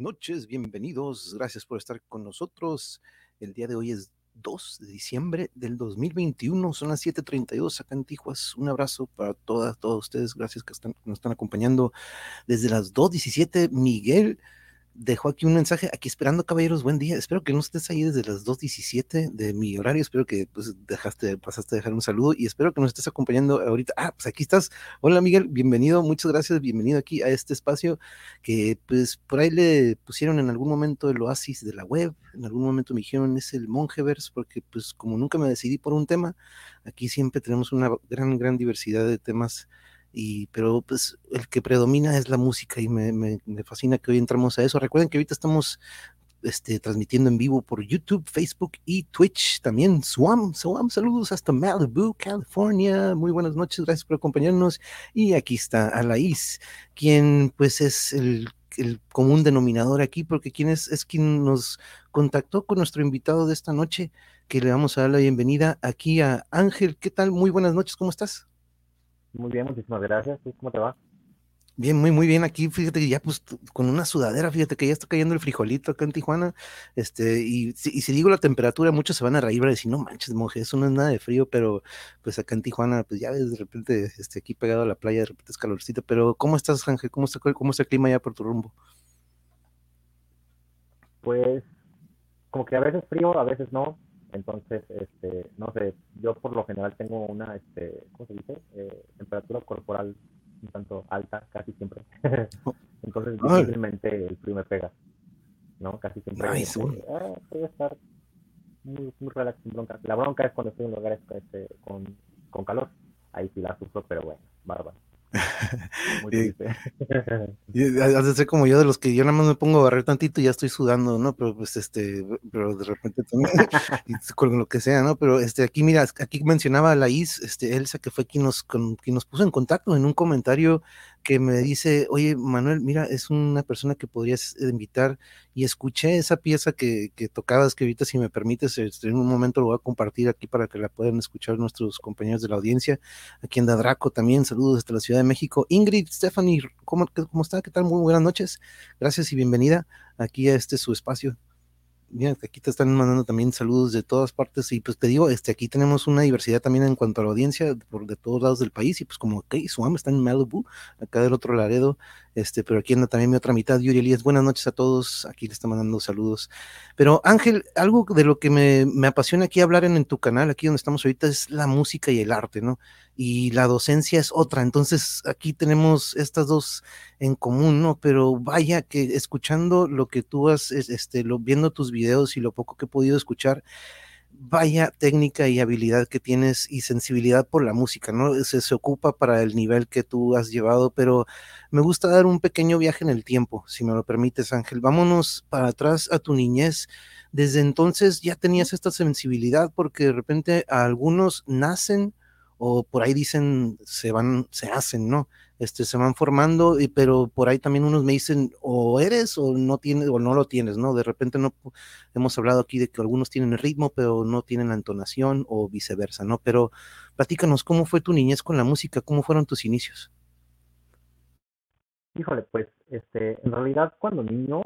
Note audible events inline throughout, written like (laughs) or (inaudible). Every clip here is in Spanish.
noches, bienvenidos. Gracias por estar con nosotros. El día de hoy es 2 de diciembre del 2021, son las 7:32 acá en Tijuas. Un abrazo para todas, todos ustedes. Gracias que están, nos están acompañando desde las 2:17. Miguel dejó aquí un mensaje, aquí esperando caballeros, buen día, espero que no estés ahí desde las 2.17 de mi horario, espero que pues dejaste, pasaste a dejar un saludo y espero que nos estés acompañando ahorita. Ah, pues aquí estás. Hola Miguel, bienvenido, muchas gracias, bienvenido aquí a este espacio que pues por ahí le pusieron en algún momento el oasis de la web, en algún momento me dijeron es el Mongeverse, porque pues como nunca me decidí por un tema, aquí siempre tenemos una gran, gran diversidad de temas y, pero pues el que predomina es la música y me, me, me, fascina que hoy entramos a eso. Recuerden que ahorita estamos este, transmitiendo en vivo por YouTube, Facebook y Twitch. También Swam, Swam, saludos hasta Malibu, California. Muy buenas noches, gracias por acompañarnos. Y aquí está Alaís, quien pues es el, el común denominador aquí, porque quien es, es quien nos contactó con nuestro invitado de esta noche, que le vamos a dar la bienvenida aquí a Ángel. ¿Qué tal? Muy buenas noches, ¿cómo estás? Muy bien, muchísimas gracias. ¿Cómo te va? Bien, muy, muy bien. Aquí, fíjate que ya pues con una sudadera, fíjate que ya está cayendo el frijolito acá en Tijuana. Este, y, y si digo la temperatura, muchos se van a reír y decir, no manches, monje, eso no es nada de frío, pero pues acá en Tijuana, pues ya ves, de repente, este, aquí pegado a la playa, de repente es calorcito. Pero, ¿cómo estás, Ángel? ¿Cómo está, cómo está el clima ya por tu rumbo? Pues, como que a veces frío, a veces no. Entonces, este, no sé, yo por lo general tengo una, este, ¿cómo se dice? Eh, temperatura corporal un tanto alta casi siempre. (laughs) (laughs) Entonces, difícilmente el frío me pega, ¿no? Casi siempre. Nice, ah, estar muy, muy relax, sin bronca. La bronca es cuando estoy en lugares este, con, con calor. Ahí sí la sufro, pero bueno. Muy (laughs) triste. (laughs) Has de ser como yo, de los que yo nada más me pongo a barrer tantito y ya estoy sudando, ¿no? Pero pues este, pero de repente también, (laughs) con lo que sea, ¿no? Pero este, aquí mira, aquí mencionaba a la Is, este, Elsa, que fue quien nos, con, quien nos puso en contacto en un comentario que me dice, oye, Manuel, mira, es una persona que podrías invitar y escuché esa pieza que, que tocabas, que ahorita si me permites, este, en un momento lo voy a compartir aquí para que la puedan escuchar nuestros compañeros de la audiencia, aquí en Dadraco también, saludos desde la Ciudad de México. Ingrid, Stephanie, ¿cómo, cómo está? ¿Qué tal? Muy buenas noches, gracias y bienvenida aquí a este su espacio mira, aquí te están mandando también saludos de todas partes y pues te digo, este, aquí tenemos una diversidad también en cuanto a la audiencia por de todos lados del país y pues como, ok, Suam está en Malibu, acá del otro Laredo, este, pero aquí anda también mi otra mitad, Yuri Elías, buenas noches a todos, aquí le está mandando saludos. Pero Ángel, algo de lo que me, me apasiona aquí hablar en, tu canal, aquí donde estamos ahorita, es la música y el arte, ¿no? y la docencia es otra. Entonces, aquí tenemos estas dos en común, ¿no? Pero vaya que escuchando lo que tú has, este, lo, viendo tus videos y lo poco que he podido escuchar, vaya técnica y habilidad que tienes y sensibilidad por la música, ¿no? Se, se ocupa para el nivel que tú has llevado, pero me gusta dar un pequeño viaje en el tiempo, si me lo permites, Ángel. Vámonos para atrás a tu niñez. Desde entonces ya tenías esta sensibilidad porque de repente algunos nacen o por ahí dicen se van, se hacen, ¿no? Este, se van formando, y, pero por ahí también unos me dicen o eres o no tienes o no lo tienes, ¿no? De repente no hemos hablado aquí de que algunos tienen el ritmo, pero no tienen la entonación o viceversa, ¿no? Pero platícanos, ¿cómo fue tu niñez con la música? ¿Cómo fueron tus inicios? Híjole, pues, este, en realidad cuando niño,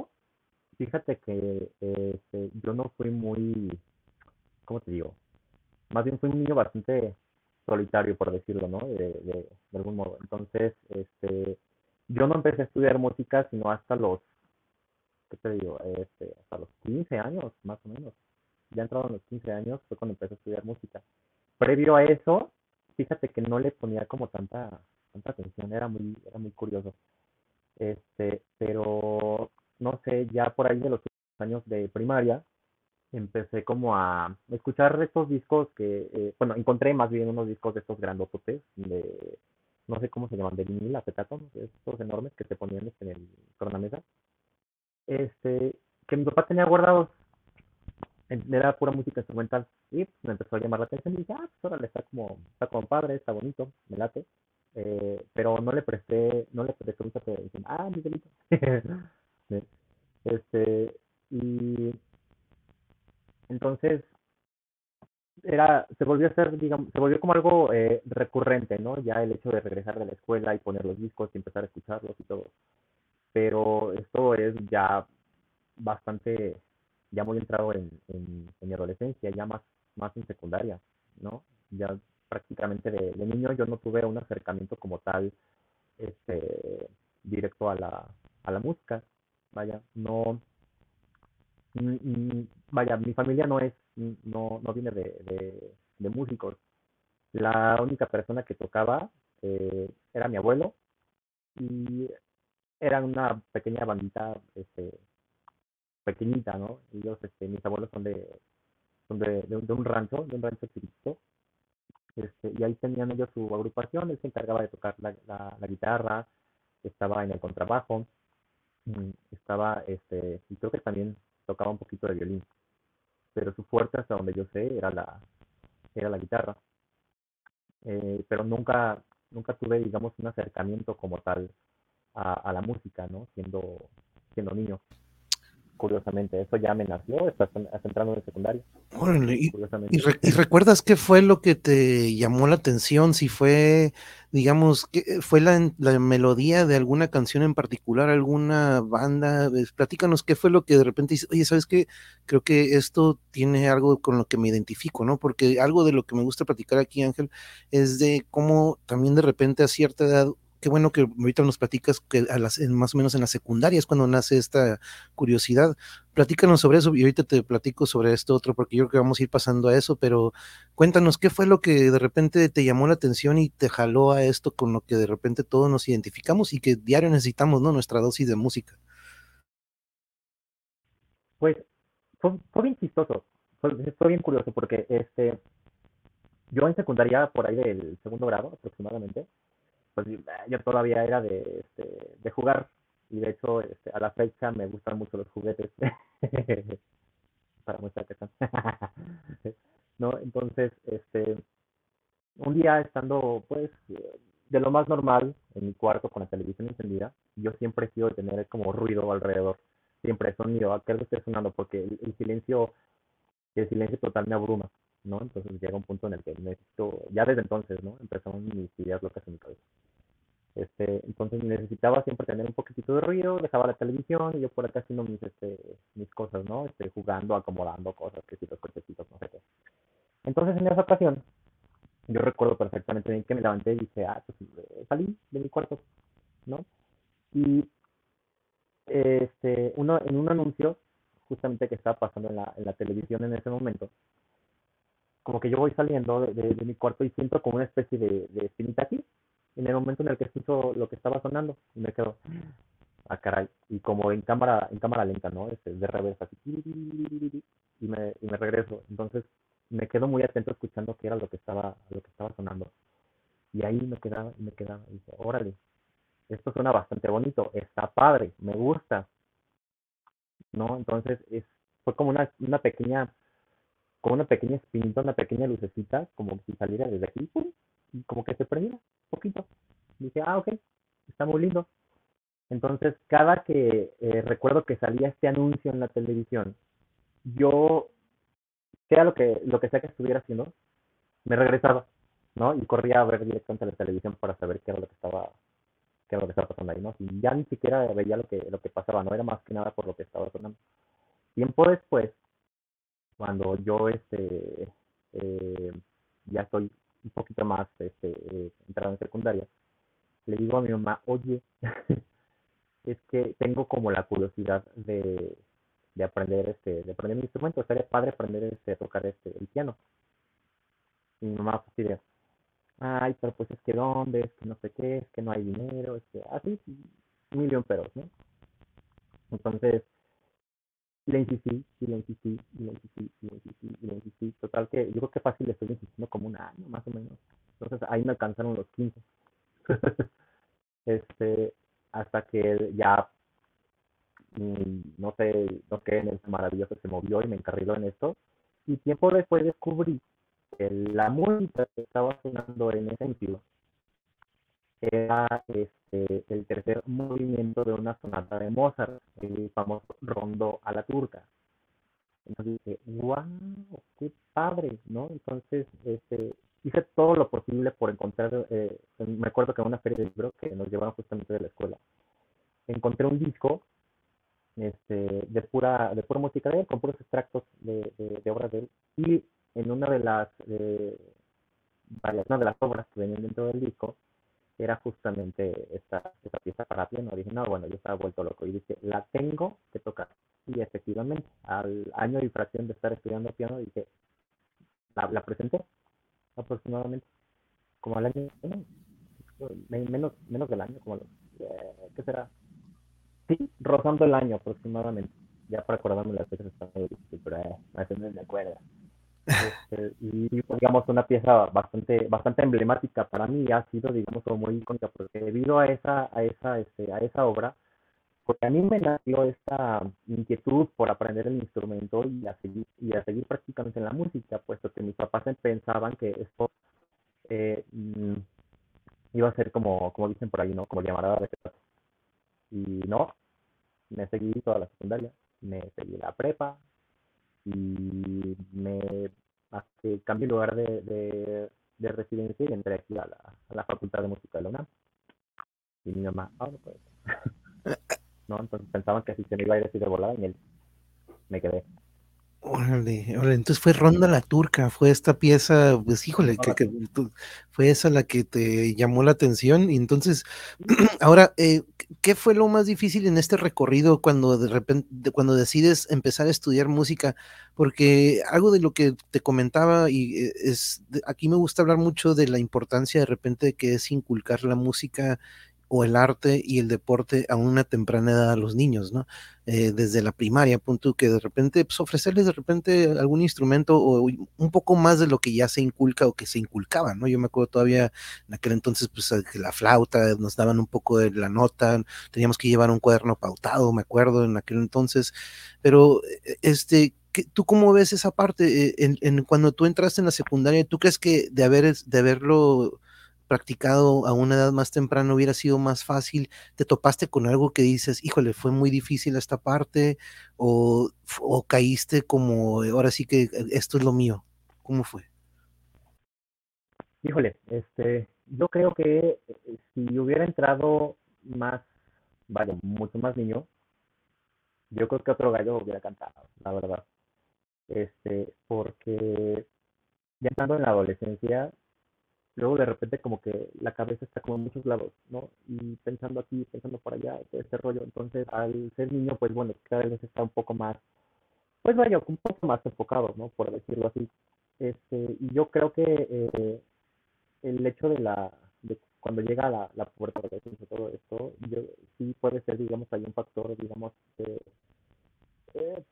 fíjate que este, yo no fui muy, ¿cómo te digo? Más bien fui un niño bastante solitario, por decirlo, ¿no? De, de, algún modo. Entonces, este, yo no empecé a estudiar música sino hasta los, ¿qué te digo? Este, hasta los 15 años, más o menos. Ya entrado en los 15 años fue cuando empecé a estudiar música. Previo a eso, fíjate que no le ponía como tanta, tanta atención, era muy, era muy curioso. Este, pero no sé, ya por ahí de los años de primaria, empecé como a escuchar estos discos que, eh, bueno, encontré más bien unos discos de estos grandototes, de, no sé cómo se llaman, de vinil, acetato, estos enormes que se ponían este, en el tornamesa, este, que mi papá tenía guardados, era pura música instrumental, y me empezó a llamar la atención, y dije, ah, pues órale, está como, está como padre, está bonito, me late, eh, pero no le presté, no le presté mucha atención, ah, Miguelito, (laughs) este, y entonces, era, se volvió a ser, digamos, se volvió como algo eh, recurrente, ¿no? Ya el hecho de regresar de la escuela y poner los discos y empezar a escucharlos y todo. pero esto es ya bastante, ya muy entrado en, en, mi adolescencia, ya más, más en secundaria, ¿no? Ya prácticamente de, niño yo no tuve un acercamiento como tal este, directo a la, a la música. Vaya, no, vaya, mi familia no es, no, no viene de, de, músicos. La única persona que tocaba eh, era mi abuelo y era una pequeña bandita este, pequeñita, ¿no? Ellos, este, mis abuelos son de, son de, de, un, rancho, de un rancho chiquito. Este, y ahí tenían ellos su agrupación, él se encargaba de tocar la, la, guitarra, estaba en el contrabajo, mm, estaba, este, y creo que también tocaba un poquito de violín, pero su fuerte hasta donde yo sé era la, era la guitarra. Eh, pero nunca, nunca tuve, digamos, un acercamiento como tal a, a la música, ¿no? Siendo, siendo niño curiosamente. Eso ya me nació, estás entrando en secundario. y, y, recuerdas qué fue lo que te llamó la atención? Si fue, digamos, que fue la, la, melodía de alguna canción en particular, alguna banda. Platícanos qué fue lo que de repente dices, oye, ¿sabes qué? Creo que esto tiene algo con lo que me identifico, ¿no? Porque algo de lo que me gusta platicar aquí, Ángel, es de cómo también de repente a cierta edad qué bueno que ahorita nos platicas que a las, más o menos en la secundaria es cuando nace esta curiosidad. Platícanos sobre eso y ahorita te platico sobre esto otro porque yo creo que vamos a ir pasando a eso, pero cuéntanos qué fue lo que de repente te llamó la atención y te jaló a esto con lo que de repente todos nos identificamos y que diario necesitamos, ¿no? Nuestra dosis de música. Pues fue, bien chistoso, fue, fue bien curioso porque este yo en secundaria por ahí del segundo grado aproximadamente pues yo todavía era de, este, de jugar. Y de hecho este, a la fecha me gustan mucho los juguetes. (laughs) Para muestra que (laughs) no entonces este un día estando pues de lo más normal en mi cuarto con la televisión encendida yo siempre de tener como ruido alrededor. Siempre sonido a que algo esté sonando porque el silencio el silencio total me abruma ¿no? Entonces llega un punto en el que necesito, ya desde entonces, ¿no? Empezaron mis ideas locas en mi cabeza. Este, entonces necesitaba siempre tener un poquitito de ruido, dejaba la televisión y yo por acá haciendo mis, este, mis cosas, ¿no? Este, jugando, acomodando cosas, que si los cochecitos, no sé qué. Entonces en esa ocasión, yo recuerdo perfectamente bien que me levanté y dije, ah, pues eh, salí de mi cuarto, ¿no? Y este, uno, en un anuncio, justamente que estaba pasando en la, en la televisión en ese momento, como que yo voy saliendo de, de, mi cuarto y siento como una especie de, de espinita aquí, en el momento en el que escucho lo que estaba sonando y me quedo, ah, caray, y como en cámara, en cámara lenta, ¿no? Este, de reversa, así, y me, y me regreso. Entonces me quedo muy atento escuchando qué era lo que estaba, lo que estaba sonando. Y ahí me quedaba, y me quedaba, y dije, órale, esto suena bastante bonito, está padre, me gusta. ¿No? Entonces es, fue como una, una pequeña, como una pequeña espinita, una pequeña lucecita, como si saliera desde aquí, y como que se prendía poquito. Dije, ah, ok, está muy lindo. Entonces, cada que eh, recuerdo que salía este anuncio en la televisión, yo, sea lo que, lo que sea que estuviera haciendo, me regresaba, ¿no? Y corría a ver directamente la televisión para saber qué era lo que estaba, qué era lo que estaba pasando ahí, ¿no? Y ya ni siquiera veía lo que, lo que pasaba, no era más que nada por lo que estaba sonando. Tiempo después, cuando yo, este, eh, ya estoy un poquito más este, eh, entrado en secundaria, le digo a mi mamá, oye, (laughs) es que tengo como la curiosidad de, de aprender este, de aprender mi instrumento, sería padre aprender este, tocar este, el piano. Y mi mamá pues dice, ay, pero pues es que dónde, es que no sé qué, es que no hay dinero, es que así, un millón peros, ¿no? Entonces, y le insistí, y le insistí, y insistí, y insistí. Total que yo creo que fácil le estoy insistiendo como un año más o menos. Entonces ahí me alcanzaron los 15. (laughs) este, hasta que ya, mm, no sé, no sé, en el maravilloso se movió y me encarriló en esto. Y tiempo después descubrí que la música que estaba sonando en ese sentido era este, el tercer movimiento de una sonata de Mozart, el famoso rondo a la turca. Entonces dije, wow, qué padre, ¿no? Entonces, este, hice todo lo posible por encontrar, eh, me acuerdo que en una feria de libros que nos llevaban justamente de la escuela, encontré un disco este, de pura de pura música de él, con puros extractos de, de, obras de él. Y en una de las varias, una de las obras que venían dentro del disco era justamente esta, esta pieza para piano. No, bueno, yo estaba vuelto loco. Y dije, la tengo que tocar. Y efectivamente, al año y fracción de estar estudiando piano, dije, la, presenté aproximadamente. Como al año, menos, menos del año, como, eh, ¿qué será? Sí, rozando el año aproximadamente. Ya para acordarme las fechas pero eh, me acuerdo. Este, y digamos una pieza bastante bastante emblemática para mí ha sido digamos como muy icónica porque debido a esa a esa este, a esa obra porque a mí me nació esta inquietud por aprender el instrumento y a seguir y a seguir en la música puesto que mis papás pensaban que esto eh, mm, iba a ser como como dicen por ahí no como llamarada de y no me seguí toda la secundaria me seguí la prepa y me hace, cambié lugar de, de, residencia y entré aquí a la, Facultad de Música de la. Y mi mamá, ah, no puede (laughs) ¿No? Entonces pensaban que si se me iba a ir así de volada y me quedé. Órale, órale, entonces fue Ronda la Turca, fue esta pieza, pues híjole, que, fue esa la que te llamó la atención. Y entonces, (clears throat) ahora, eh, ¿qué fue lo más difícil en este recorrido cuando de repente, cuando decides empezar a estudiar música? Porque algo de lo que te comentaba y eh, es, aquí me gusta hablar mucho de la importancia de repente que es inculcar la música o el arte y el deporte a una temprana edad a los niños, ¿no? Eh, desde la primaria, punto que de repente, pues ofrecerles de repente algún instrumento o un poco más de lo que ya se inculca o que se inculcaba, ¿no? Yo me acuerdo todavía en aquel entonces, pues la flauta, nos daban un poco de la nota, teníamos que llevar un cuaderno pautado, me acuerdo en aquel entonces, pero eh, este, ¿tú cómo ves esa parte? Eh, cuando tú entraste en la secundaria, ¿tú crees que de, haber, de haberlo practicado a una edad más temprana hubiera sido más fácil? ¿Te topaste con algo que dices, híjole, fue muy difícil esta parte? ¿O, o caíste como, ahora sí que esto es lo mío? ¿Cómo fue? Híjole, este, yo creo que eh, si hubiera entrado más, vale, mucho más niño, yo creo que otro gallo hubiera cantado, la verdad. Este, porque ya estando en la adolescencia, luego de repente como que la cabeza está como en muchos lados, ¿no? Y pensando aquí, pensando por allá, todo este rollo. Entonces, al ser niño, pues bueno, cada vez está un poco más, pues vaya, un poco más enfocado, ¿no? Por decirlo así. Este, y yo creo que eh, el hecho de la, de cuando llega la, la puerta de todo esto, yo, sí puede ser, digamos, hay un factor, digamos, eh,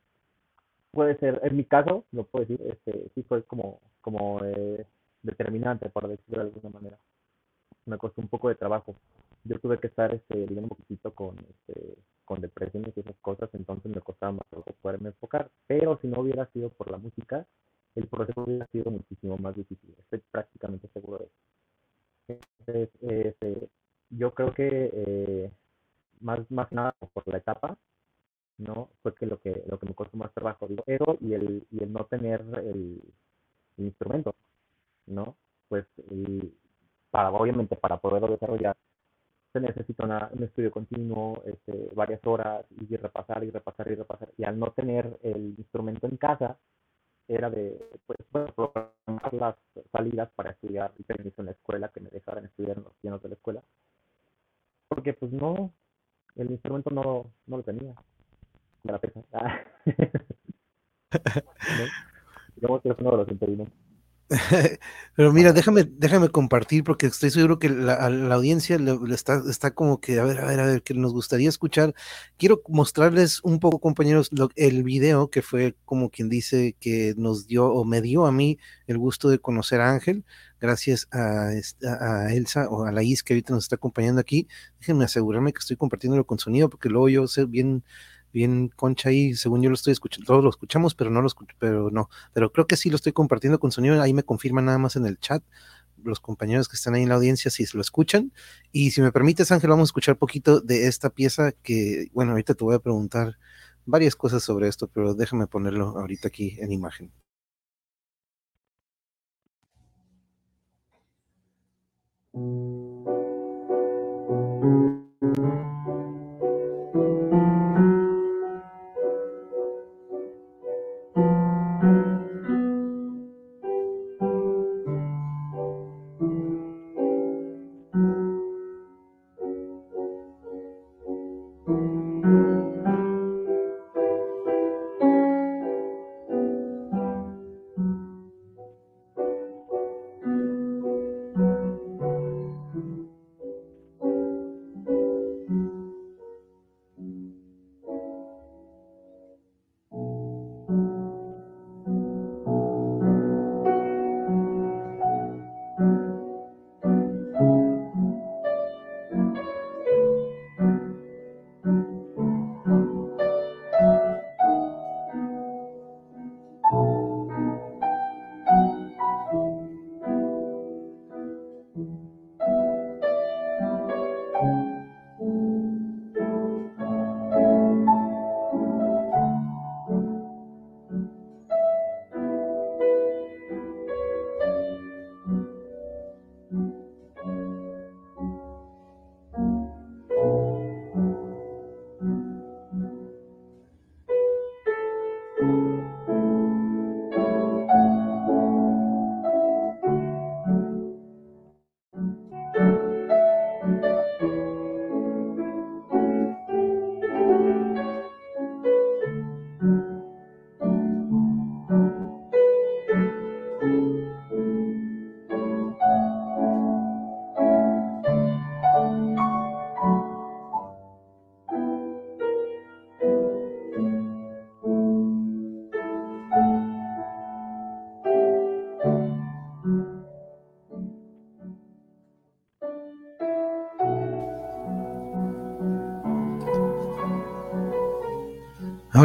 puede ser, en mi caso, lo puedo decir, este, sí fue como, como eh, determinante, por decirlo de alguna manera. Me costó un poco de trabajo. Yo tuve que estar, este, un poquito con, este, con depresiones y esas cosas, entonces me costaba más poderme enfocar. Pero si no hubiera sido por la música, el proceso hubiera sido muchísimo más difícil. Estoy prácticamente seguro de eso. Entonces, este, yo creo que eh, más, más nada por la etapa, ¿no? Fue que lo que, lo que me costó más trabajo, digo, eso y el, y el no tener el instrumento. ¿No? Pues para, obviamente para poderlo desarrollar se necesita un estudio continuo, este, varias horas y repasar y repasar y repasar. Y al no tener el instrumento en casa, era de pues, programar las salidas para estudiar y permiso en la escuela, que me dejaran estudiar en los pianos de la escuela. Porque pues no, el instrumento no, no lo tenía. Me la pesa. (laughs) (laughs) Digamos que es uno de los impedimentos. (laughs) Pero mira, déjame, déjame compartir porque estoy seguro que la, audiencia le, está, está como que, a ver, a ver, a ver, que nos gustaría escuchar. Quiero mostrarles un poco, compañeros, el video que fue como quien dice que nos dio o me dio a mí el gusto de conocer a Ángel, gracias a, a Elsa o a la Is que ahorita nos está acompañando aquí. Déjenme asegurarme que estoy compartiéndolo con sonido porque luego yo sé bien bien concha ahí, según yo lo estoy escuchando, todos lo escuchamos, pero no lo escucho, pero no, pero creo que sí lo estoy compartiendo con sonido, ahí me confirman nada más en el chat los compañeros que están ahí en la audiencia si lo escuchan. Y si me permites, Ángel, vamos a escuchar poquito de esta pieza que, bueno, ahorita te voy a preguntar varias cosas sobre esto, pero déjame ponerlo ahorita aquí en imagen.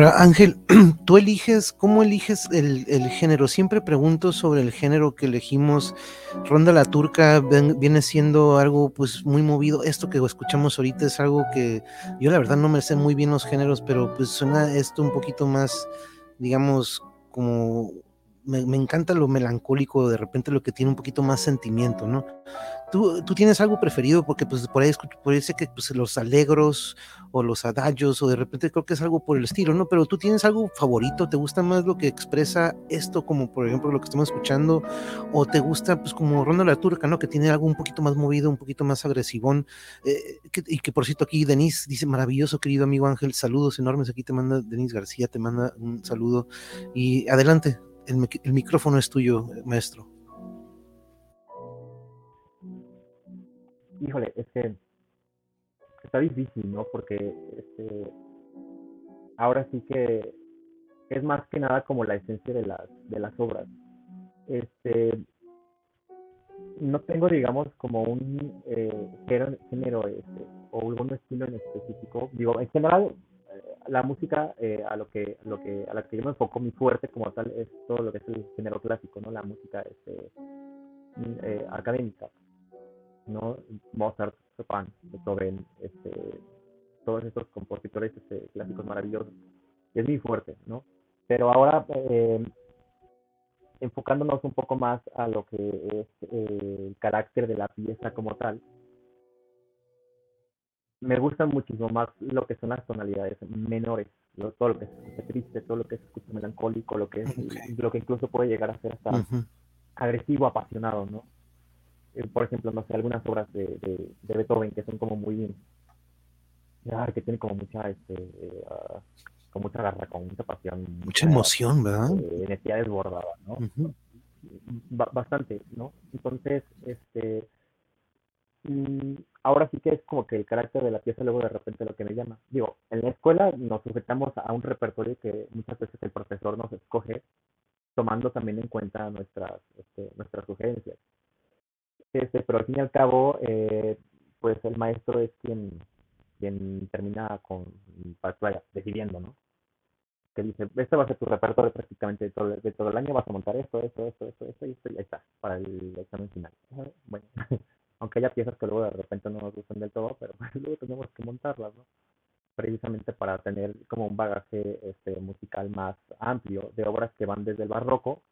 Ahora, Ángel, (clears throat) tú eliges, ¿cómo eliges el, género? Siempre pregunto sobre el género que elegimos. Ronda la Turca viene siendo algo pues muy movido. Esto que escuchamos ahorita es algo que yo la verdad no me sé muy bien los géneros, pero pues suena esto un poquito más, digamos, como me, me, encanta lo melancólico, de repente lo que tiene un poquito más sentimiento, ¿no? ¿Tú, tienes algo preferido? Porque pues por ahí, por ahí que pues, los alegros o los adagios o de repente creo que es algo por el estilo, ¿no? Pero tú tienes algo favorito, ¿te gusta más lo que expresa esto como por ejemplo lo que estamos escuchando? ¿O te gusta pues como Ronda la Turca, ¿no? Que tiene algo un poquito más movido, un poquito más agresivón. Eh, y que por cierto aquí Denise dice, maravilloso querido amigo Ángel, saludos enormes, aquí te manda Denise García, te manda un saludo. Y adelante, el, el micrófono es tuyo, maestro. Híjole, es que está difícil, ¿no? Porque este, ahora sí que es más que nada como la esencia de las, de las obras. Este, no tengo, digamos, como un eh, género este, o algún estilo en específico. Digo, en general, eh, la música eh, a lo que lo que a la que yo me enfoco muy fuerte como tal es todo lo que es el género clásico, ¿no? La música este, eh, académica. ¿No? Mozart, Chopin, Beethoven, este, todos estos compositores este, clásicos maravillosos. Es muy fuerte, ¿no? Pero ahora, eh, enfocándonos un poco más a lo que es eh, el carácter de la pieza como tal, me gusta muchísimo más lo que son las tonalidades menores, todo lo que es triste, todo lo que es melancólico, lo que es, lo que incluso puede llegar a ser hasta agresivo, apasionado, ¿no? Eh, por ejemplo, no sé, algunas obras de, de, Beethoven que son como muy, que tienen como mucha, este, eh, ah, con mucha garra, con mucha pasión. Mucha emoción, ¿verdad? Eh, energía desbordada, ¿no? bastante, ¿no? Entonces, este, mm, ahora sí que es como que el carácter de la pieza luego de repente lo que me llama. Digo, en la escuela nos sujetamos a un repertorio que muchas veces el profesor nos escoge tomando también en cuenta nuestras, este, nuestras sugerencias. Este, pero al fin y al cabo, eh, pues el maestro es quien, quien termina con, vaya, decidiendo, ¿no? Que dice, este va a ser tu repertorio prácticamente de todo, de todo el año, vas a montar esto, esto, esto, esto, esto, y esto, y ahí está, para el examen final. Bueno, (laughs) aunque haya piezas que luego de repente no nos gustan del todo, pero (laughs) luego tenemos que montarlas, ¿no? Precisamente para tener como un bagaje este, musical más amplio de obras que van desde el barroco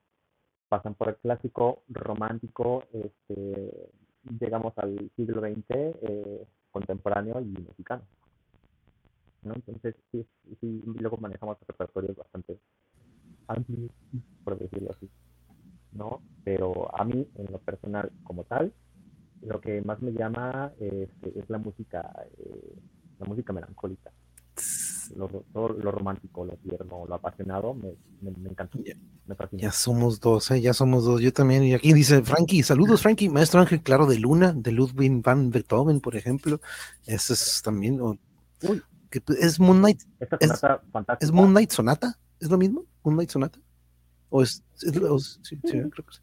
pasan por el clásico romántico, este, llegamos al siglo XX, eh, contemporáneo y mexicano. ¿no? Entonces, sí, sí, luego manejamos repertorios bastante anti, por decirlo así, ¿no? Pero a mí, en lo personal, como tal, lo que más me llama es, es la música, eh, la música melancólica. Lo, todo lo romántico, lo tierno, lo apasionado, me, me, me encanta. Ya, Me fascina. ya somos dos, ¿eh? ya somos dos. Yo también. Y aquí dice Frankie, saludos Frankie, maestro Ángel Claro de Luna, de Ludwig van Beethoven, por ejemplo. Ese es también, o- Uy, que es Moonlight, esta Es-. ¿es Moonlight Sonata? ¿Es lo mismo? ¿Moonlight Sonata? ¿O es, es- o- sí, sí, creo que sí.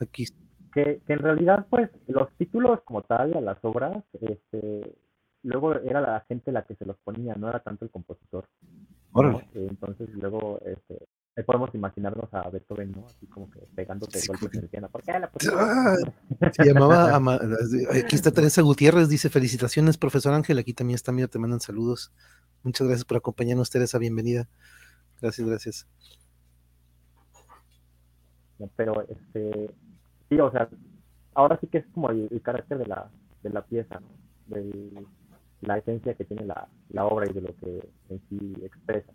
Aquí, que, que en realidad, pues, los títulos como tal a las obras, este, luego era la gente la que se los ponía, no era tanto el compositor. Eh, Entonces, luego, este, podemos imaginarnos a Beethoven, ¿no? Así como que pegándote Sí, golpes en el piano. ¿Por qué la? Ah, Se llamaba, Ama- aquí está Teresa Gutiérrez, dice felicitaciones, profesor Ángel, aquí también está, mira, te mandan saludos. Muchas gracias por acompañarnos, Teresa, bienvenida. Gracias, gracias. Pero, este, sí, o sea, ahora sí que es como el, el carácter de la, de la pieza, ¿no? De la esencia que tiene la, la obra y de lo que en sí expresa.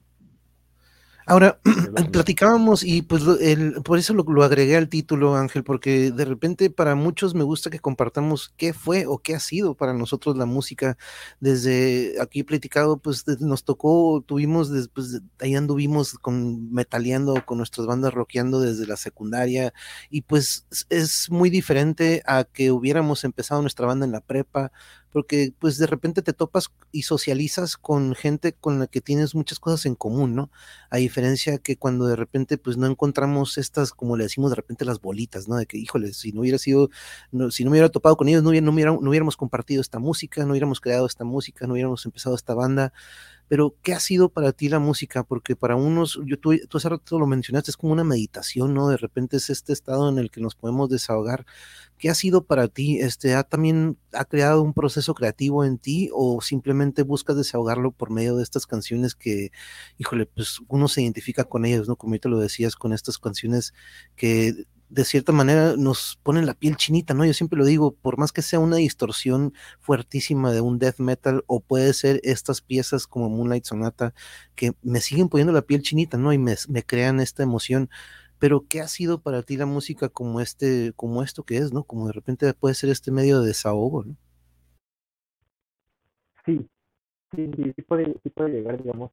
Ahora, Es lo que- (clears throat) platicábamos y pues el- por eso lo, lo agregué al título, Ángel, porque de repente para muchos me gusta que compartamos qué fue o qué ha sido para nosotros la música. Desde aquí platicado, pues nos tocó, tuvimos, después ahí anduvimos con metaleando, con nuestras bandas rockeando desde la secundaria y pues es- es muy diferente a que hubiéramos empezado nuestra banda en la prepa, porque pues de repente te topas y socializas con gente con la que tienes muchas cosas en común, ¿no? A diferencia que cuando de repente pues no encontramos estas, como le decimos de repente las bolitas, ¿no? De que, híjole, si no hubiera sido, no- si no me hubiera topado con ellos, no, hubiera- no, hubiera- no hubiéramos compartido esta música, no hubiéramos creado esta música, no hubiéramos empezado esta banda. Pero, ¿qué ha sido para ti la música? Porque para unos, yo, tú, tú hace rato lo mencionaste, es como una meditación, ¿no? De repente es este estado en el que nos podemos desahogar. ¿Qué ha sido para ti? Este, ¿Ha también ha creado un proceso creativo en ti o simplemente buscas desahogarlo por medio de estas canciones que, híjole, pues uno se identifica con ellas, ¿no? Como ahorita lo decías, con estas canciones que de cierta manera nos ponen la piel chinita, ¿no? Yo siempre lo digo, por más que sea una distorsión fuertísima de un death metal o puede ser estas piezas como Moonlight Sonata que me siguen poniendo la piel chinita, ¿no? Y me, me crean esta emoción. Pero ¿qué ha sido para ti la música como este, como esto que es, ¿no? Como de repente puede ser este medio de desahogo, ¿no? Sí, sí, puede, sí puede llegar, digamos,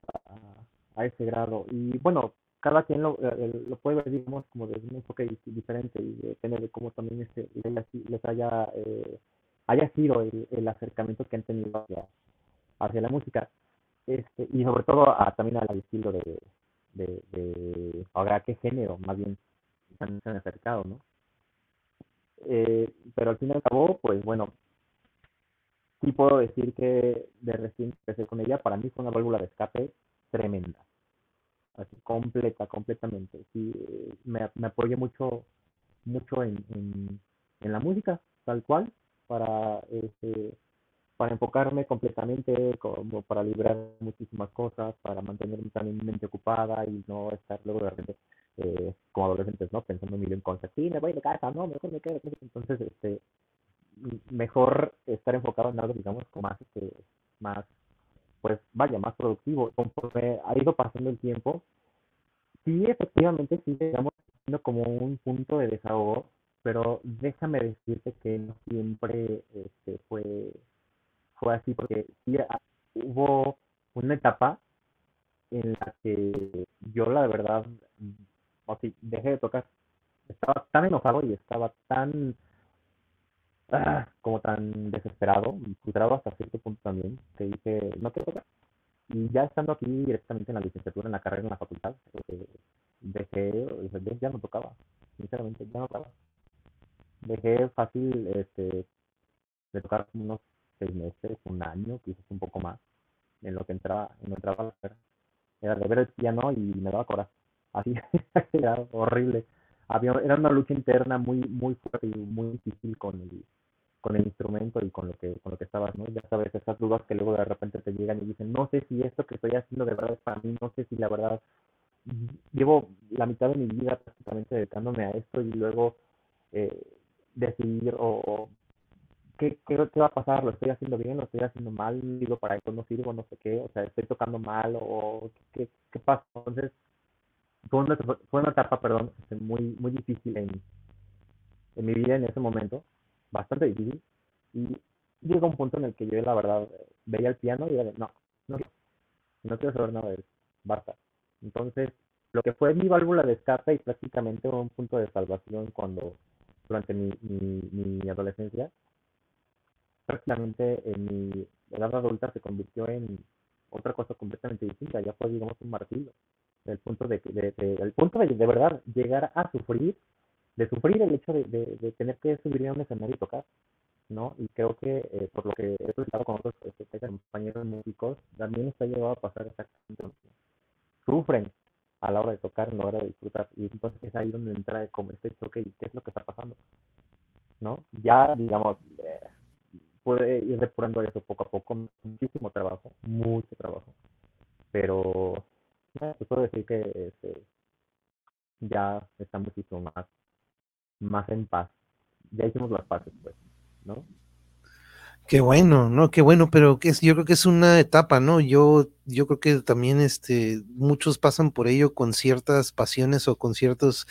a ese grado. Y bueno, cada quien lo, eh, lo puede ver, digamos, como desde un enfoque di- diferente y depende de cómo también este, les haya, eh, haya sido el, acercamiento que han tenido hacia, la música. Este, y sobre todo a, también al estilo de, de, de, ahora, qué género, más bien, han, se han acercado, ¿no? Eh, pero al fin y al cabo, pues bueno, sí puedo decir que de recién empecé con ella, para mí fue una válvula de escape tremenda, así completa, completamente. Sí, me, me apoyé mucho, mucho en, en, la música, tal cual, para, este, para enfocarme completamente, como para librar muchísimas cosas, para mantener también mente ocupada y no estar luego de repente eh, como adolescentes, ¿no? Pensando mil en cosas, sí, me voy de casa, no, mejor me quedo. Entonces, este, mejor estar enfocado en algo, digamos, como más, este, más, pues, vaya, más productivo. Conforme ha ido pasando el tiempo, sí, efectivamente, sí, digamos, siendo como un punto de desahogo, pero déjame decirte que no siempre este, fue, fue así, porque sí ah, hubo una etapa en la que yo, la verdad, mm, o sí, dejé de tocar. Estaba tan enojado y estaba tan ah, como tan desesperado y frustrado hasta cierto punto también, que dije, no quiero tocar. Y ya estando aquí directamente en la licenciatura, en la carrera, en la facultad, eh, dejé, ya no tocaba, sinceramente, ya no tocaba. Dejé fácil este, de tocar unos seis meses, un año, quizás un poco más, en lo que entraba, en lo entraba a la carrera. Era de ver el piano y me daba coraje. Así, (laughs) era horrible. Había, era una lucha interna muy, muy fuerte y muy difícil con el, con el instrumento y con lo que, con lo que estabas, ¿no? Ya sabes, esas dudas que luego de repente te llegan y dicen, no sé si esto que estoy haciendo de verdad es para mí, no sé si la verdad llevo la mitad de mi vida prácticamente dedicándome a esto y luego eh, decidir o, o ¿qué, qué, qué va a pasar? ¿Lo estoy haciendo bien? ¿Lo estoy haciendo mal? ¿Digo para esto no sirvo? No sé qué, o sea, estoy tocando mal o qué, qué pasa? Entonces, fue una, fue una etapa, perdón, este, muy, muy difícil en, en mi vida en ese momento, bastante difícil, y llegó un punto en el que yo la verdad veía el piano y era de, no, no, no quiero saber nada de eso, basta. Entonces, lo que fue mi válvula de escape y prácticamente un punto de salvación cuando, durante mi, mi, mi adolescencia, prácticamente en mi edad adulta se convirtió en otra cosa completamente distinta, ya fue digamos un martillo, el punto de, de, el punto de, de verdad llegar a sufrir, de sufrir el hecho de, de, tener que subir a un escenario y tocar, ¿no? Y creo que eh, por lo que he platicado con otros este, compañeros músicos, también está llegado a pasar exactamente. Sufren a la hora de tocar, a la hora de disfrutar, y entonces es ahí donde entra como este choque y qué es lo que está pasando, ¿no? Ya, digamos, eh, puede ir depurando eso poco a poco, muchísimo trabajo, mucho trabajo, pero eh, puedo decir que este, ya está muchísimo más, más en paz, ya hicimos las paces, pues, ¿no? Qué bueno, ¿no? Qué bueno, pero que es, yo creo que es una etapa, ¿no? Yo, yo creo que también este, muchos pasan por ello con ciertas pasiones o con ciertos,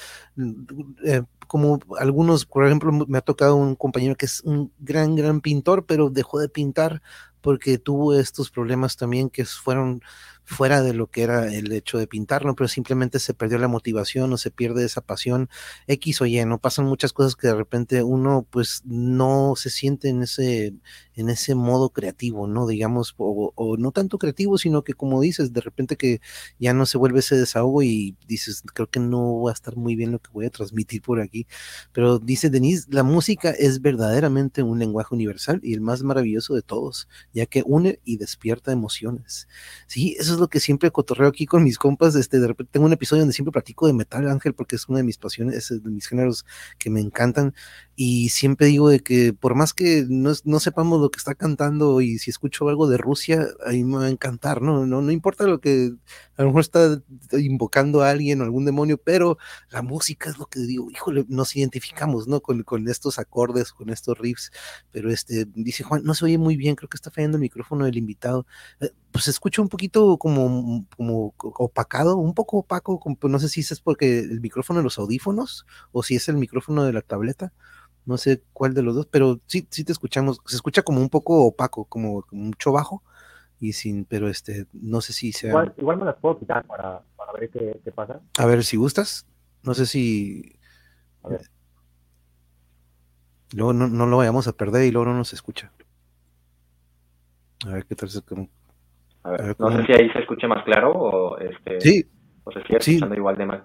eh, como algunos, por ejemplo, me ha tocado un compañero que es un gran, gran pintor, pero dejó de pintar porque tuvo estos problemas también que fueron fuera de lo que era el hecho de pintar, ¿no? Pero simplemente se perdió la motivación o se pierde esa pasión X o Y, ¿no? Pasan muchas cosas que de repente uno pues no se siente en ese, en ese modo creativo, ¿no? Digamos, o, no tanto creativo, sino que como dices, de repente que ya no se vuelve ese desahogo y dices, creo que no va a estar muy bien lo que voy a transmitir por aquí. Pero dice Denise, la música es verdaderamente un lenguaje universal y el más maravilloso de todos, ya que une y despierta emociones. Sí, eso es lo que siempre cotorreo aquí con mis compas. Este, de repente tengo un episodio donde siempre platico de metal, Ángel, porque es una de mis pasiones, es de mis géneros que me encantan. Y siempre digo de que por más que no, no sepamos lo que está cantando y si escucho algo de Rusia, ahí me va a encantar, ¿no? No, no importa lo que a lo mejor está invocando a alguien o algún demonio, pero la música es lo que digo, híjole, nos identificamos, ¿no? Con, con estos acordes, con estos riffs, pero este, dice Juan, no se oye muy bien, creo que está fallando el micrófono del invitado. Eh, pues escucha un poquito como, como opacado, un poco opaco, pues, no sé si es porque el micrófono de los audífonos o si es el micrófono de la tableta, no sé cuál de los dos, pero sí, sí te escuchamos, se escucha como un poco opaco, como, mucho bajo, y sin, pero este, no sé si sea... Igual, igual me las puedo quitar para, para ver qué, qué, pasa. A ver, si gustas, no sé si... A ver. Luego no, no, lo vayamos a perder y luego no nos escucha. A ver qué tal se... Como, no sé si ahí se escucha más claro o este. Sí. O se sigue escuchando igual de mal.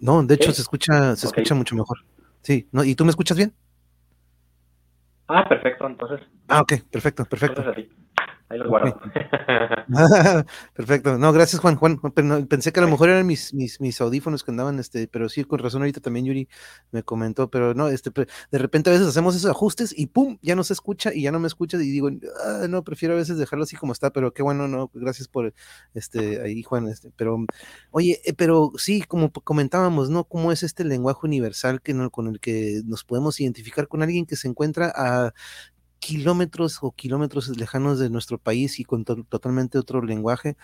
No, de hecho se escucha, se escucha mucho mejor. Sí, ¿no? ¿y tú me escuchas bien? Ah, perfecto, entonces. Ah, ok, perfecto, perfecto. Ahí los guardo. (laughs) Perfecto. No, gracias, Juan. Juan, pensé que a lo mejor eran mis, mis, mis, audífonos que andaban, este, pero sí, con razón ahorita también Yuri me comentó, pero no, este, de repente a veces hacemos esos ajustes y pum, ya no se escucha y ya no me escucha y digo, ah, no, prefiero a veces dejarlo así como está, pero qué bueno, no, gracias por, este, ahí, Juan, este, pero, oye, eh, pero sí, como comentábamos, ¿no? ¿Cómo es este lenguaje universal que no, con el que nos podemos identificar con alguien que se encuentra a kilómetros o kilómetros lejanos de nuestro país y con totalmente otro lenguaje,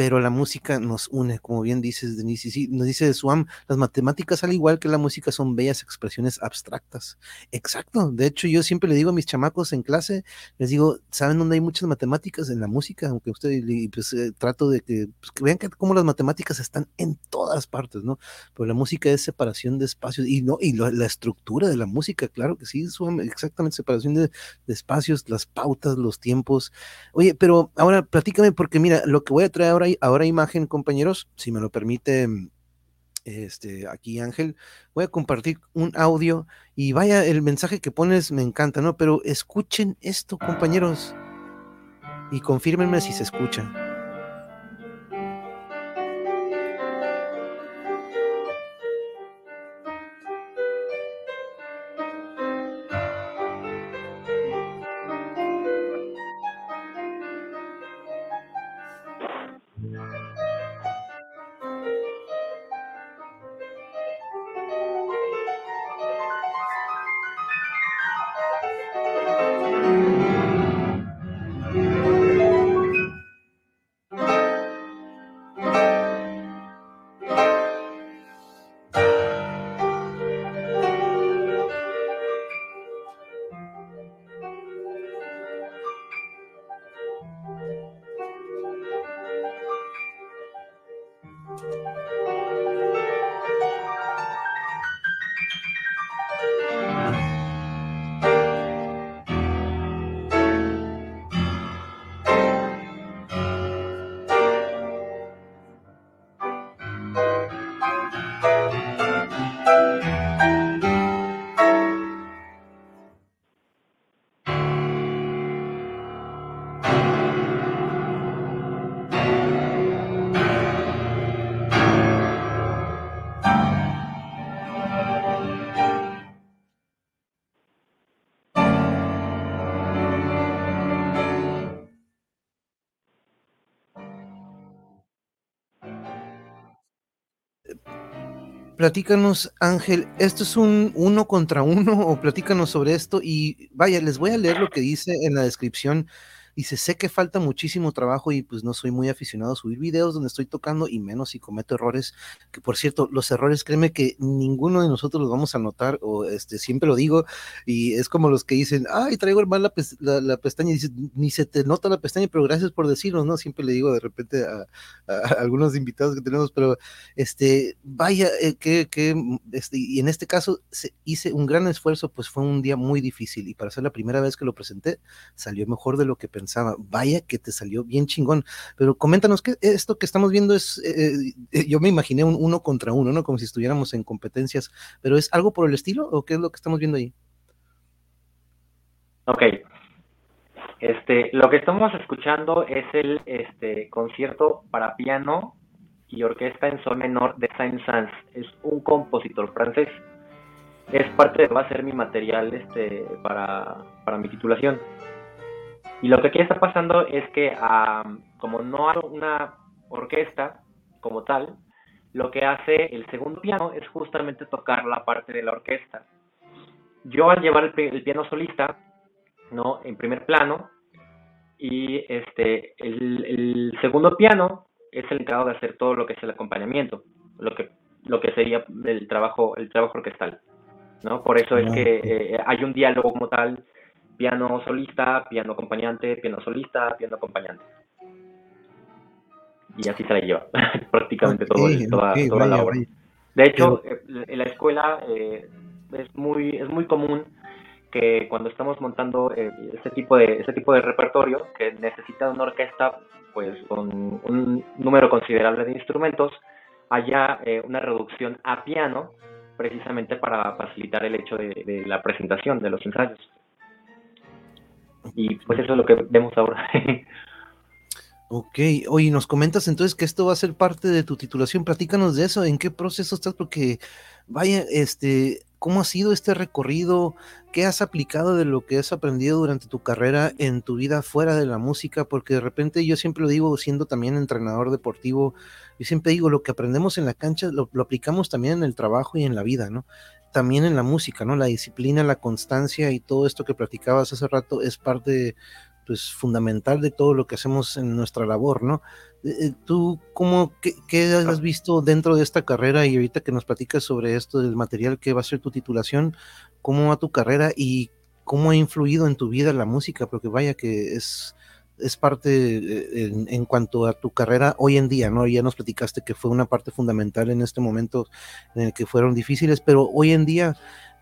pero la música nos une, como bien dices, Denise, y sí, nos dice Suam, las matemáticas al igual que la música son bellas expresiones abstractas. Exacto, de hecho yo siempre le digo a mis chamacos en clase, les digo, ¿saben dónde hay muchas matemáticas en la música? Aunque usted, pues eh, trato de que, pues, vean que cómo las matemáticas están en todas partes, ¿no? Pero la música es separación de espacios y no, y la estructura de la música, claro que sí, Suam, exactamente separación de, de espacios, las pautas, los tiempos. Oye, pero ahora platícame, porque mira, lo que voy a traer ahora ahora imagen, compañeros, si me lo permite este, aquí Ángel, voy a compartir un audio y vaya, el mensaje que pones me encanta, ¿no? Pero escuchen esto, compañeros, y confírmenme si se escucha. Platícanos, Ángel, ¿esto es un uno contra uno (laughs) o platícanos sobre esto? Y vaya, les voy a leer lo que dice en la descripción Dice, sé que falta muchísimo trabajo y pues no soy muy aficionado a subir videos donde estoy tocando y menos si cometo errores, que por cierto, los errores, créeme que ninguno de nosotros los vamos a notar, o este, siempre lo digo, y es como los que dicen, ay, traigo mal la, la, pestaña, y dice, ni se te nota la pestaña, pero gracias por decirnos, ¿no? Siempre le digo de repente a, algunos invitados que tenemos, pero este, vaya, eh, que, que, este, y en este caso se, hice un gran esfuerzo, pues fue un día muy difícil, y para ser la primera vez que lo presenté, salió mejor de lo que pensé vaya que te salió bien chingón. Pero coméntanos que esto que estamos viendo es, eh, eh, yo me imaginé un uno contra uno, ¿no? Como si estuviéramos en competencias, pero ¿es algo por el estilo o qué es lo que estamos viendo ahí? Ok. Este, lo que estamos escuchando es el este, concierto para piano y orquesta en sol menor de Saint-Saëns. Es un compositor francés. Es parte de, va a ser mi material este, para, para mi titulación. Y lo que aquí está pasando es que como no hay una orquesta como tal, lo que hace el segundo piano es justamente tocar la parte de la orquesta. Yo al llevar el, piano solista, ¿no? En primer plano, y este, el, segundo piano es el encargado de hacer todo lo que es el acompañamiento, lo que, lo que sería el trabajo, el trabajo orquestal, ¿no? Por eso es que eh, hay un diálogo como tal piano solista, piano acompañante, piano solista, piano acompañante. Y así se la lleva (laughs) prácticamente todo, toda, la obra. De hecho, eh, en la escuela eh, es muy es muy común que cuando estamos montando eh, este tipo de este tipo de repertorio que necesita una orquesta pues con un número considerable de instrumentos haya una reducción a piano precisamente para facilitar el hecho de la presentación de los ensayos. Y pues eso es lo que vemos ahora. (laughs) ok, oye, nos comentas entonces que esto va a ser parte de tu titulación. Platícanos de eso, ¿en qué proceso estás? Porque, vaya, este, ¿cómo ha sido este recorrido? ¿Qué has aplicado de lo que has aprendido durante tu carrera en tu vida fuera de la música? Porque de repente yo siempre lo digo, siendo también entrenador deportivo, yo siempre digo, lo que aprendemos en la cancha lo, lo aplicamos también en el trabajo y en la vida, ¿no? También en la música, ¿no? La disciplina, la constancia y todo esto que platicabas hace rato es parte pues fundamental de todo lo que hacemos en nuestra labor, ¿no? Eh, eh, ¿Tú cómo, qué, has visto dentro de esta carrera y ahorita que nos platicas sobre esto del material que va a ser tu titulación, cómo va tu carrera y cómo ha influido en tu vida la música? Porque vaya que es, es parte eh, en, cuanto a tu carrera hoy en día, ¿no? Ya nos platicaste que fue una parte fundamental en este momento en el que fueron difíciles, pero hoy en día,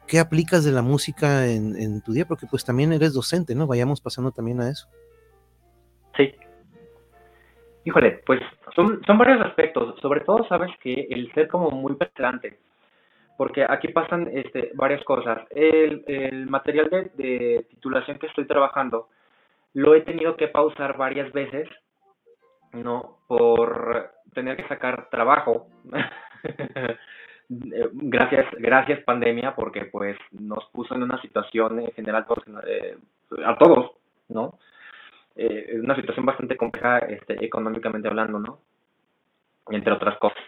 ¿qué aplicas de la música en, tu día? Porque pues también eres docente, ¿no? Vayamos pasando también a eso. Sí. Híjole, pues son, varios aspectos. Sobre todo sabes que el ser como muy penetrante, porque aquí pasan este, varias cosas. El, material de, de titulación que estoy trabajando, lo he tenido que pausar varias veces, ¿no? Por tener que sacar trabajo. (laughs) gracias, gracias pandemia, porque pues nos puso en una situación en general eh, a todos, ¿no? Eh, una situación bastante compleja este, económicamente hablando, ¿no? Entre otras cosas.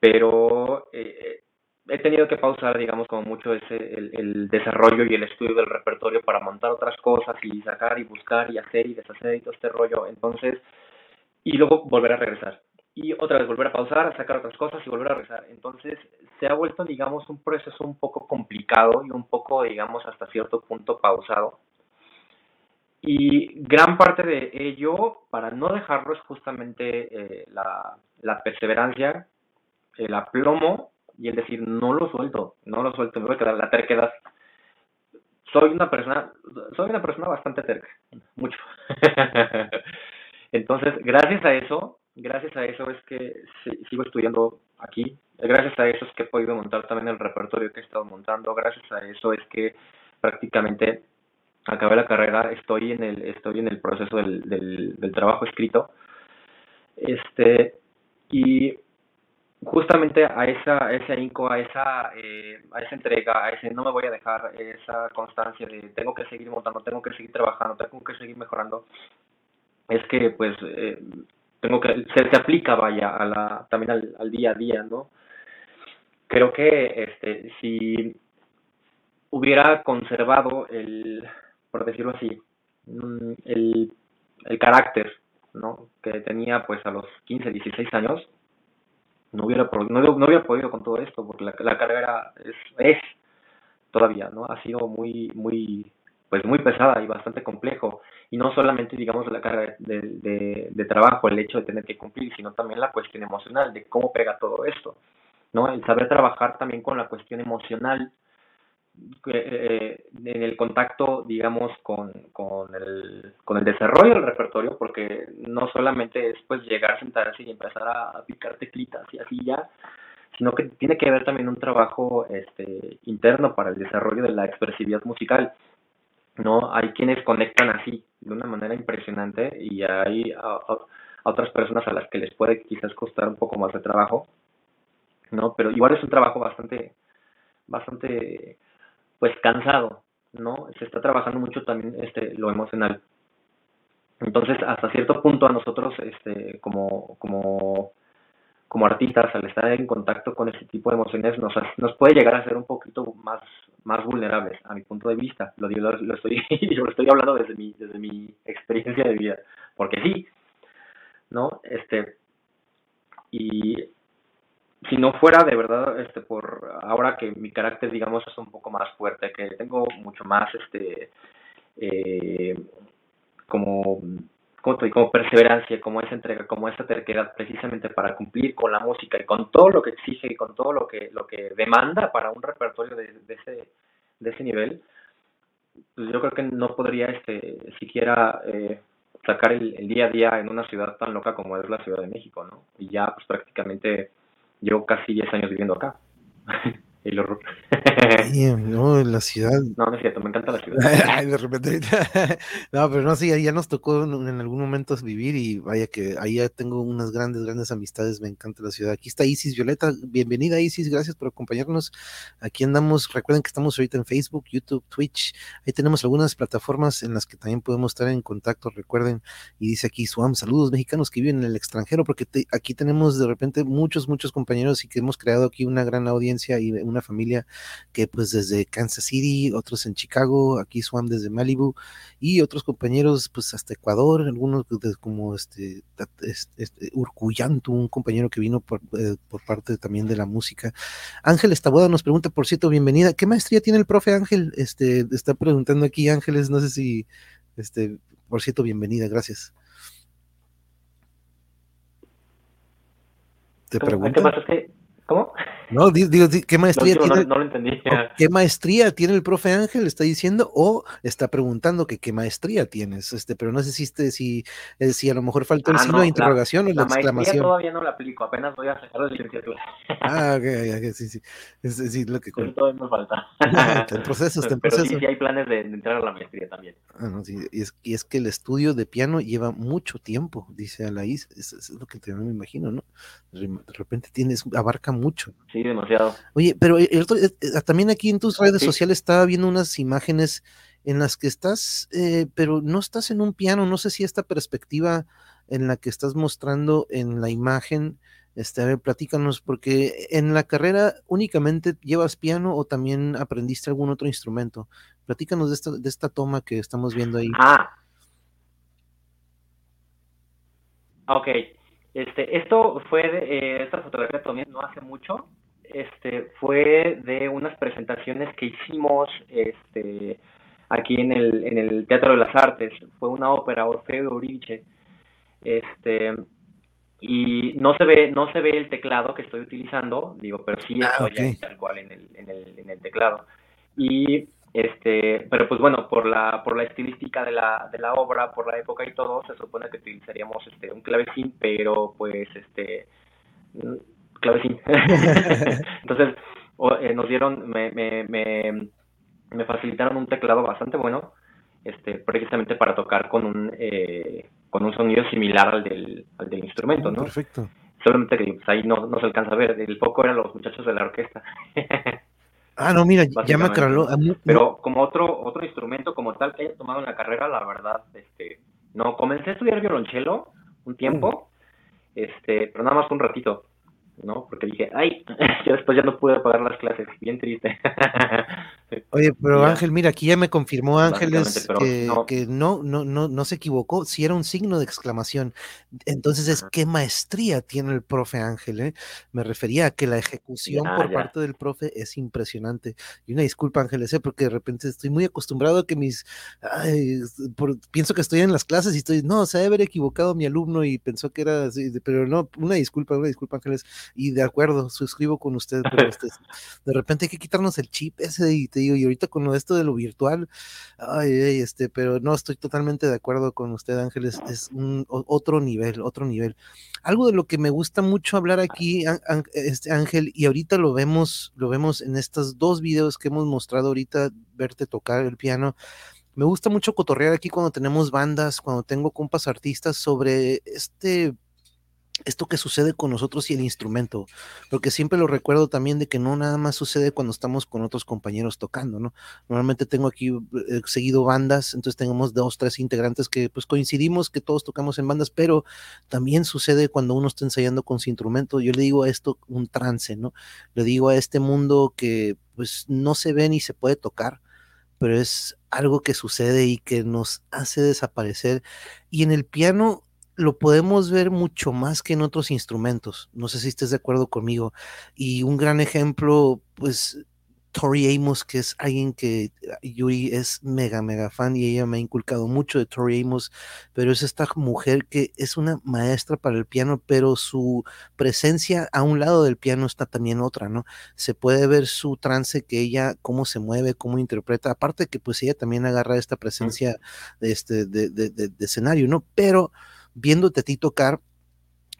Pero eh, tenido que pausar, digamos, como mucho ese, el, desarrollo y el estudio del repertorio para montar otras cosas y sacar y buscar y hacer y deshacer y todo este rollo. Entonces, y luego volver a regresar. Y otra vez volver a pausar, sacar otras cosas y volver a regresar. Entonces, se ha vuelto, digamos, un proceso un poco complicado y un poco, digamos, hasta cierto punto pausado. Y gran parte de ello, para no dejarlo, es justamente eh, la, la perseverancia, el aplomo y el decir, no lo suelto, no lo suelto, me voy a quedar la terquedad. Soy una persona, soy una persona bastante terca, mucho. (laughs) Entonces, gracias a eso, gracias a eso es que sigo estudiando aquí, gracias a eso es que he podido montar también el repertorio que he estado montando, gracias a eso es que prácticamente acabé la carrera, estoy en el, estoy en el proceso del, del, del trabajo escrito. Este, y justamente a esa, ese ahínco, a esa, eh, a esa entrega, a ese no me voy a dejar, esa constancia de tengo que seguir montando, tengo que seguir trabajando, tengo que seguir mejorando, es que pues eh, tengo que, se, se, aplica vaya a la, también al, al, día a día, ¿no? creo que este, si hubiera conservado el, por decirlo así, mm, el, el carácter ¿no? que tenía pues a los 15, 16 años, no hubiera, no, hubiera podido con todo esto, porque la, la carrera es, es todavía, ¿no? Ha sido muy, muy, pues muy pesada y bastante complejo. Y no solamente, digamos, la carga de, de, de, trabajo, el hecho de tener que cumplir, sino también la cuestión emocional, de cómo pega todo esto, ¿no? El saber trabajar también con la cuestión emocional, eh, en el contacto, digamos, con, con, el, con el desarrollo del repertorio, porque no solamente es pues llegar, sentarse y empezar a picar teclitas y así ya, sino que tiene que haber también un trabajo este, interno para el desarrollo de la expresividad musical. ¿no? Hay quienes conectan así, de una manera impresionante, y hay otras personas a las que les puede quizás costar un poco más de trabajo, ¿no? Pero igual es un trabajo bastante, bastante, pues cansado, ¿no? Se está trabajando mucho también este, lo emocional. Entonces, hasta cierto punto a nosotros, este, como, como como artistas, al estar en contacto con ese tipo de emociones, nos, nos puede llegar a ser un poquito más, más vulnerables, a mi punto de vista. Lo estoy, (laughs) lo estoy hablando desde mi, desde mi experiencia de vida, porque sí, ¿no? Este, y si no fuera de verdad, este, por ahora que mi carácter, digamos, es un poco más fuerte, que tengo mucho más, este, eh, como como, perseverancia, como esa entrega, como esa terquedad, precisamente para cumplir con la música y con todo lo que exige y con todo lo que, lo que demanda para un repertorio de, ese, de ese nivel, pues yo creo que no podría este, siquiera eh, sacar el, el, día a día en una ciudad tan loca como es la Ciudad de México, ¿no? Y ya pues prácticamente llevo casi 10 años viviendo acá. (laughs) el horror. no, en la ciudad. No, no es cierto, me encanta la ciudad. (laughs) de repente (laughs) no, pero no, sí, ya nos tocó en, algún momento vivir y vaya que ahí ya tengo unas grandes, grandes amistades, me encanta la ciudad. Aquí está Isis Violeta, bienvenida Isis, gracias por acompañarnos. Aquí andamos, recuerden que estamos ahorita en Facebook, YouTube, Twitch, ahí tenemos algunas plataformas en las que también podemos estar en contacto, recuerden, y dice aquí Suam, saludos mexicanos que viven en el extranjero, porque aquí tenemos de repente muchos, muchos compañeros y que hemos creado aquí una gran audiencia y una familia que pues desde Kansas City, otros en Chicago, aquí Swam desde Malibu y otros compañeros pues hasta Ecuador, algunos como este, este Urcuyantu, un compañero que vino por, eh, por parte también de la música. Ángel Estaboda nos pregunta, por cierto, bienvenida, ¿qué maestría tiene el profe Ángel? Este, está preguntando aquí Ángeles, no sé si, este, por cierto, bienvenida, gracias. ¿Te pregunto? ¿Cómo? No, digo, ¿qué maestría tiene? No, lo entendí. ¿Qué maestría tiene el profe Ángel? ¿Está diciendo? O está preguntando que qué maestría tienes, este, pero no sé si, este, si, eh, si a lo mejor falta el ah, signo de interrogación o la, exclamación. todavía no la aplico, apenas voy a sacar la licenciatura. Ah, ok, sí, sí. Es, sí lo que todavía me falta. está en proceso, está en pero proceso. sí, sí hay planes de, entrar a la maestría también. Ah, no, sí, y es, y es que el estudio de piano lleva mucho tiempo, dice Alaís, es, es lo que te, me imagino, ¿no? De repente tienes, abarca mucho. Sí, demasiado. Oye, pero eh, eh, también aquí en tus redes sociales estaba viendo unas imágenes en las que estás, eh, pero no estás en un piano, no sé si esta perspectiva en la que estás mostrando en la imagen, este, a ver, platícanos, porque en la carrera únicamente llevas piano o también aprendiste algún otro instrumento. Platícanos de esta, de esta toma que estamos viendo ahí. Ah. Ok. Este, esto fue, de, esta fotografía también no hace mucho, este, fue de unas presentaciones que hicimos este, aquí en el, en el Teatro de las Artes. Fue una ópera, Orfeo Euridice. Este, y no se ve no se ve el teclado que estoy utilizando, digo, pero sí ah, estoy tal cual en el, en el, en el teclado. Y este, pero pues bueno, por la, por la estilística de la, de la obra, por la época y todo, se supone que utilizaríamos este, un clavecín, pero pues este, clavecín. (laughs) Entonces, eh, nos dieron, me, me, me, me, facilitaron un teclado bastante bueno, este, precisamente para tocar con un, eh, con un sonido similar al del, al del instrumento, ¿no? Perfecto. Solamente que pues, ahí no, no se alcanza a ver, el foco eran los muchachos de la orquesta. (laughs) Ah, no, mira, ya me aclaró. Pero como otro otro instrumento como tal que haya tomado en la carrera, la verdad, este, no, comencé a estudiar violonchelo un tiempo, este, pero nada más un ratito. ¿No? Porque dije, ay, (laughs) después ya no pude pagar las clases, bien triste. (laughs) Oye, pero Ángel, mira, aquí ya me confirmó Ángeles que, no. que no, no, no, no se equivocó, si era un signo de exclamación. Entonces es qué maestría tiene el profe Ángel, ¿eh? Me refería a que la ejecución por parte del profe es impresionante. Y una disculpa, Ángeles, ¿eh? porque de repente estoy muy acostumbrado a que mis, pienso que estoy en las clases y estoy, no, se debe haber equivocado mi alumno y pensó que era así, pero no, una disculpa, una disculpa, Ángeles, y de acuerdo, suscribo con usted, pero este, de repente hay que quitarnos el chip ese y te digo, y ahorita con esto de lo virtual, ay, este, pero no estoy totalmente de acuerdo con usted, Ángeles, es un otro nivel, otro nivel. Algo de lo que me gusta mucho hablar aquí, este Ángel, y ahorita lo vemos, lo vemos en estos dos videos que hemos mostrado ahorita, verte tocar el piano, me gusta mucho cotorrear aquí cuando tenemos bandas, cuando tengo compas artistas sobre este esto que sucede con nosotros y el instrumento, porque siempre lo recuerdo también de que no nada más sucede cuando estamos con otros compañeros tocando, ¿no? Normalmente tengo aquí eh, seguido bandas, entonces tenemos dos, tres integrantes que pues coincidimos que todos tocamos en bandas, pero también sucede cuando uno está ensayando con su instrumento. Yo le digo a esto un trance, ¿no? Le digo a este mundo que pues no se ve ni se puede tocar, pero es algo que sucede y que nos hace desaparecer. Y en el piano lo podemos ver mucho más que en otros instrumentos. No sé si estés de acuerdo conmigo. Y un gran ejemplo, pues Tori Amos, que es alguien que ah, Yuri es mega, mega fan y ella me ha inculcado mucho de Tori Amos, pero es esta mujer que es una maestra para el piano, pero su presencia a un lado del piano está también otra, ¿no? Se puede ver su trance, que ella, cómo se mueve, cómo interpreta, aparte que pues ella también agarra esta presencia de, este, de, de, de escenario, ¿no? Pero viéndote a ti tocar,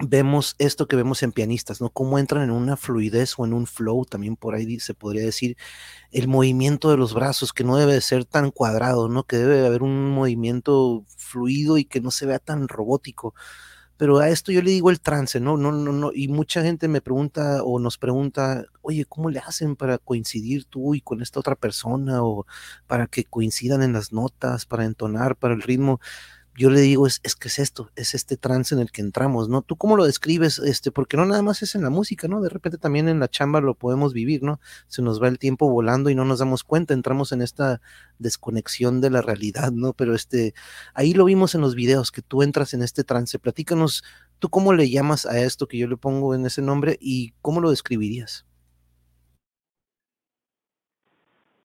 vemos esto que vemos en pianistas, ¿no? Cómo entran en una fluidez o en un flow, también por ahí se podría decir, el movimiento de los brazos, que no debe ser tan cuadrado, ¿no? Que debe haber un movimiento fluido y que no se vea tan robótico. Pero a esto yo le digo el trance, ¿no? No, no, no. Y mucha gente me pregunta o nos pregunta, oye, ¿cómo le hacen para coincidir tú y con esta otra persona? O para que coincidan en las notas, para entonar, para el ritmo yo le digo, es, es que es esto, es este trance en el que entramos, ¿no? ¿Tú cómo lo describes? Este, porque no nada más es en la música, ¿no? De repente también en la chamba lo podemos vivir, ¿no? Se nos va el tiempo volando y no nos damos cuenta, entramos en esta desconexión de la realidad, ¿no? Pero este, ahí lo vimos en los videos, que tú entras en este trance. Platícanos, ¿tú cómo le llamas a esto que yo le pongo en ese nombre y cómo lo describirías?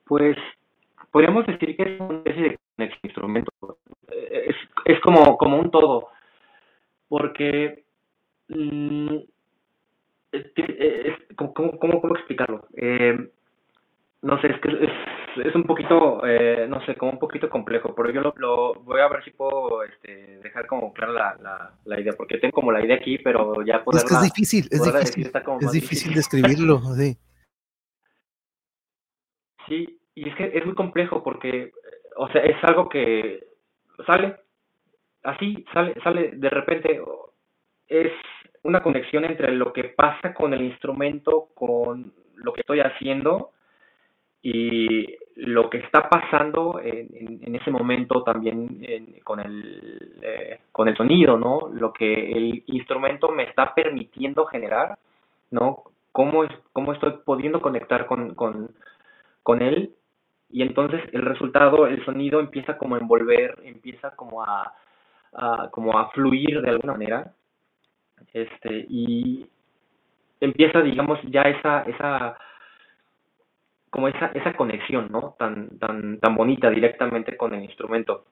Pues podríamos decir que es una especie de instrumento. Es como, como un todo, porque mm, ¿cómo, cómo, cómo, explicarlo? Eh, no sé, es que es, es un poquito, eh, no sé, como un poquito complejo, pero yo lo, lo, voy a ver si puedo este, dejar como clara la, la, la, idea, porque tengo como la idea aquí, pero ya poderla, Es que es difícil, es difícil, es difícil, describirlo, (laughs) sí. Sí, y es que es muy complejo porque, o sea, es algo que sale, así sale, sale de repente, es una conexión entre lo que pasa con el instrumento, con lo que estoy haciendo y lo que está pasando en, en, ese momento también con, el, eh, con el sonido, ¿no? Lo que el instrumento me está permitiendo generar, ¿no? Cómo, es, cómo estoy pudiendo conectar con, con, con él y entonces el resultado, el sonido empieza como a envolver, empieza como a, como a fluir de alguna manera, este, y empieza, digamos, ya esa, esa, como esa, esa conexión, ¿no? Tan, tan, tan bonita directamente con el instrumento.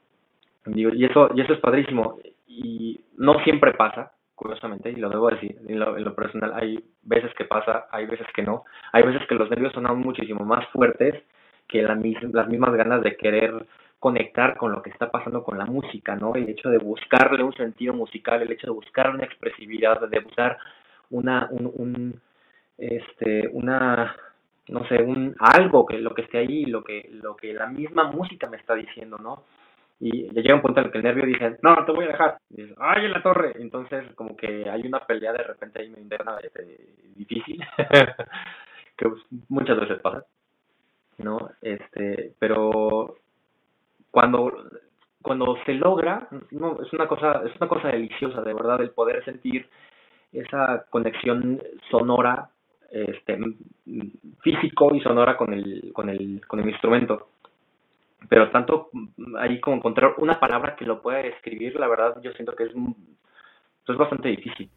y eso, y eso es padrísimo. Y no siempre pasa, curiosamente, y lo debo decir, en lo, en lo, personal, hay veces que pasa, hay veces que no. Hay veces que los nervios son aún muchísimo más fuertes que la, las mismas ganas de querer conectar con lo que está pasando con la música, ¿no? El hecho de buscarle un sentido musical, el hecho de buscar una expresividad, de buscar una, un, un este, una, no sé, un algo que lo que esté ahí, lo que, lo que la misma música me está diciendo, ¿no? Y llega un punto en el que el nervio dice, no, te voy a dejar. Y dice, ¡ay, en la torre! Entonces, como que hay una pelea de repente ahí interna este, difícil, (laughs) que muchas veces pasa, ¿no? Este, pero cuando cuando se logra no, es una cosa es una cosa deliciosa de verdad el poder sentir esa conexión sonora, este, físico y sonora con el, con el, con el instrumento. Pero tanto ahí como encontrar una palabra que lo pueda describir, la verdad yo siento que es, es bastante difícil.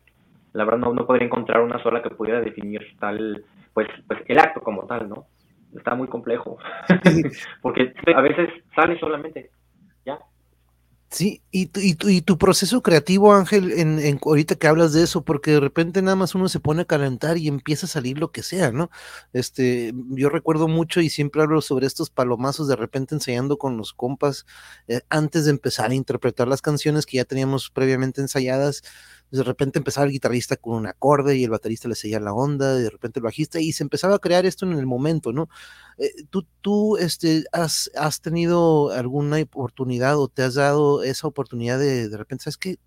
La verdad no, no podría encontrar una sola que pudiera definir tal, pues, pues el acto como tal, ¿no? Está muy complejo. (laughs) Porque a veces sale solamente, ¿ya? Sí, y tu, y, tu, y tu proceso creativo, Ángel, en, en, ahorita que hablas de eso, porque de repente nada más uno se pone a calentar y empieza a salir lo que sea, ¿no? Este, yo recuerdo mucho y siempre hablo sobre estos palomazos de repente ensayando con los compas eh, antes de empezar a interpretar las canciones que ya teníamos previamente ensayadas de repente empezaba el guitarrista con un acorde y el baterista le seguía la onda, y de repente el bajista, y se empezaba a crear esto en el momento, ¿no? Eh, ¿Tú, tú este, has, has, tenido alguna oportunidad o te has dado esa oportunidad de de repente, ¿sabes qué?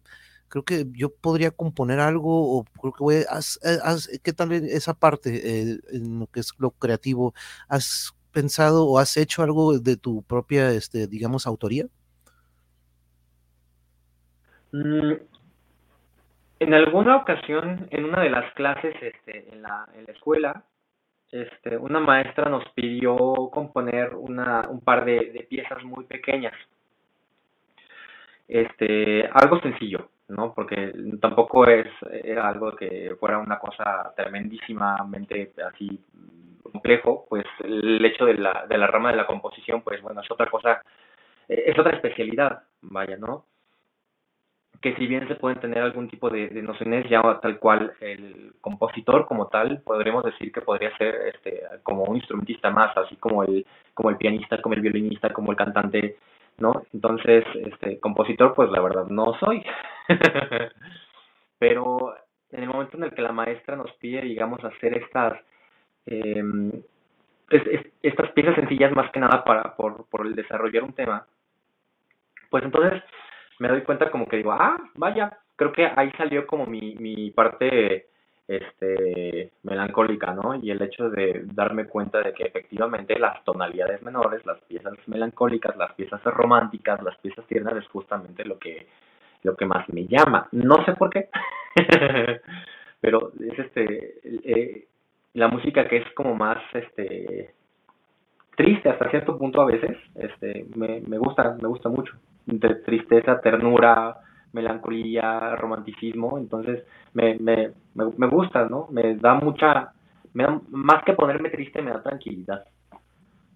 Creo que yo podría componer algo o creo que voy, haz, haz, ¿qué tal esa parte eh, en lo que es lo creativo? ¿Has pensado o has hecho algo de tu propia, este, digamos, autoría? Mm, en alguna ocasión, en una de las clases este, en, la, en la escuela, este, una maestra nos pidió componer una, un par de, piezas muy pequeñas. Este, algo sencillo, ¿no? Porque tampoco es era algo que fuera una cosa tremendísimamente así complejo, pues el hecho de la, de la rama de la composición, pues bueno, es otra cosa, es otra especialidad, vaya, ¿no? Que si bien se pueden tener algún tipo de, de, nociones, ya tal cual el compositor como tal, podríamos decir que podría ser este como un instrumentista más, así como el, como el pianista, como el violinista, como el cantante, ¿no? Entonces, este compositor, pues la verdad no soy. (laughs) Pero en el momento en el que la maestra nos pide, digamos, hacer estas es, es, estas piezas sencillas más que nada para por, por el desarrollar un tema, pues entonces me doy cuenta como que digo, ah, vaya, creo que ahí salió como mi, mi parte este melancólica, ¿no? Y el hecho de darme cuenta de que efectivamente las tonalidades menores, las piezas melancólicas, las piezas románticas, las piezas tiernas es justamente lo que lo que más me llama. No sé por qué, (laughs) pero es este eh, la música que es como más este triste hasta cierto punto a veces, este me, me gusta, me gusta mucho de tristeza, ternura, melancolía, romanticismo, entonces me, me, me, me gusta, ¿no? Me da mucha, me da, más que ponerme triste, me da tranquilidad.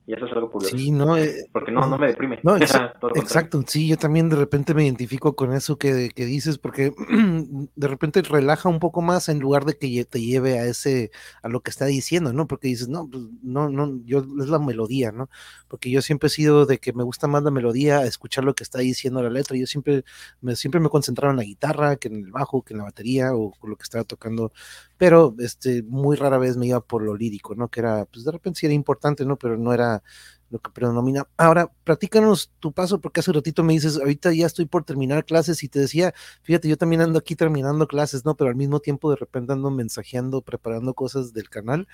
Y eso es algo curioso. Sí, no, eh, porque no, no me deprime. No, (laughs) exacto, exacto, sí, yo también de repente me identifico con eso que, que, dices, porque (clears throat) de repente relaja un poco más en lugar de que te lleve a ese, a lo que está diciendo, ¿no? Porque dices, no, pues, no, no, yo es la melodía, ¿no? Porque yo siempre he sido de que me gusta más la melodía, escuchar lo que está diciendo la letra. Yo siempre me, siempre me concentraba en la guitarra, que en el bajo, que en la batería o con lo que estaba tocando pero este, muy rara vez me iba por lo lírico, ¿no? Que era, pues de repente sí era importante, ¿no? Pero no era lo que predomina. Ahora, platícanos tu paso, porque hace ratito me dices, ahorita ya estoy por terminar clases y te decía, fíjate, yo también ando aquí terminando clases, ¿no? Pero al mismo tiempo de repente ando mensajeando, preparando cosas del canal.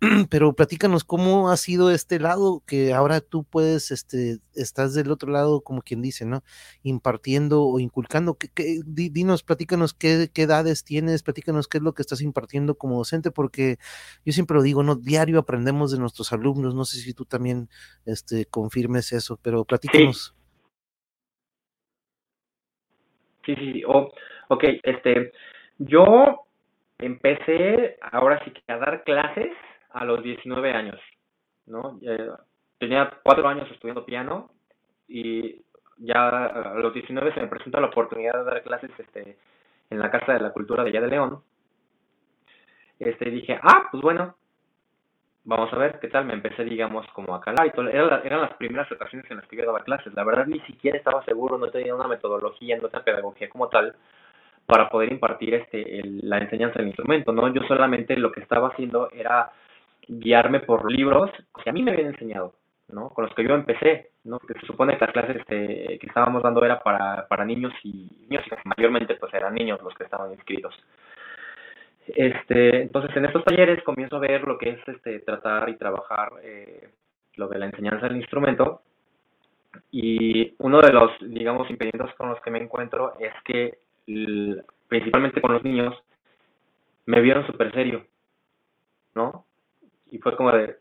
(clears throat) Pero platícanos cómo ha sido este lado que ahora tú puedes, este, estás del otro lado, como quien dice, ¿no? Impartiendo o inculcando. ¿Qué, qué, dinos, platícanos qué, qué edades tienes, platícanos qué es lo que estás impartiendo como docente, porque yo siempre lo digo, ¿no? Diario aprendemos de nuestros alumnos, no sé si tú también este, confirmes eso, pero platícanos. Sí, sí, sí. Oh, ok, este, yo empecé ahora sí que a dar clases a los 19 años, ¿no? Eh, tenía cuatro años estudiando piano y ya a los 19 se me presenta la oportunidad de dar clases este, en la Casa de la Cultura de allá de León. Este, dije, ah, pues bueno, vamos a ver qué tal, me empecé, digamos, como a calar y todo. Era eran las primeras ocasiones en las que yo daba clases. La verdad, ni siquiera estaba seguro, no tenía una metodología, no tenía pedagogía como tal para poder impartir este el, la enseñanza del instrumento, ¿no? Yo solamente lo que estaba haciendo era guiarme por libros que a mí me habían enseñado, ¿no? Con los que yo empecé, ¿no? Porque se supone que las clases este, que estábamos dando era para, para niños y niños y mayormente pues eran niños los que estaban inscritos. Este, entonces en estos talleres comienzo a ver lo que es este tratar y trabajar eh, lo de la enseñanza del instrumento y uno de los digamos impedimentos con los que me encuentro es que principalmente con los niños me vieron súper serio, ¿no? Y fue como de,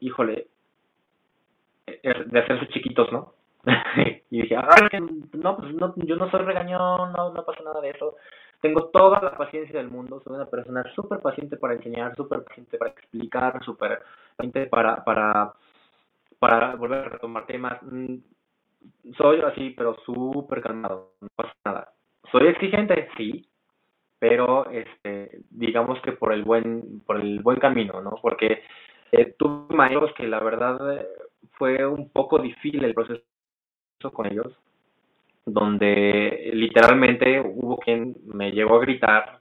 híjole, eh, de hacerse chiquitos, ¿no? (laughs) y dije, no, pues no, yo no soy regañón, no, no pasa nada de eso. Tengo toda la paciencia del mundo, soy una persona súper paciente para enseñar, súper paciente para explicar, súper paciente para, para, para volver a retomar temas. Mm, soy así, pero súper calmado, no pasa nada. Soy exigente, sí, pero este, digamos que por el buen, por el buen camino, ¿no? Porque eh, tuve maestros que la verdad eh, fue un poco difícil el proceso con ellos, donde literalmente hubo quien me llegó a gritar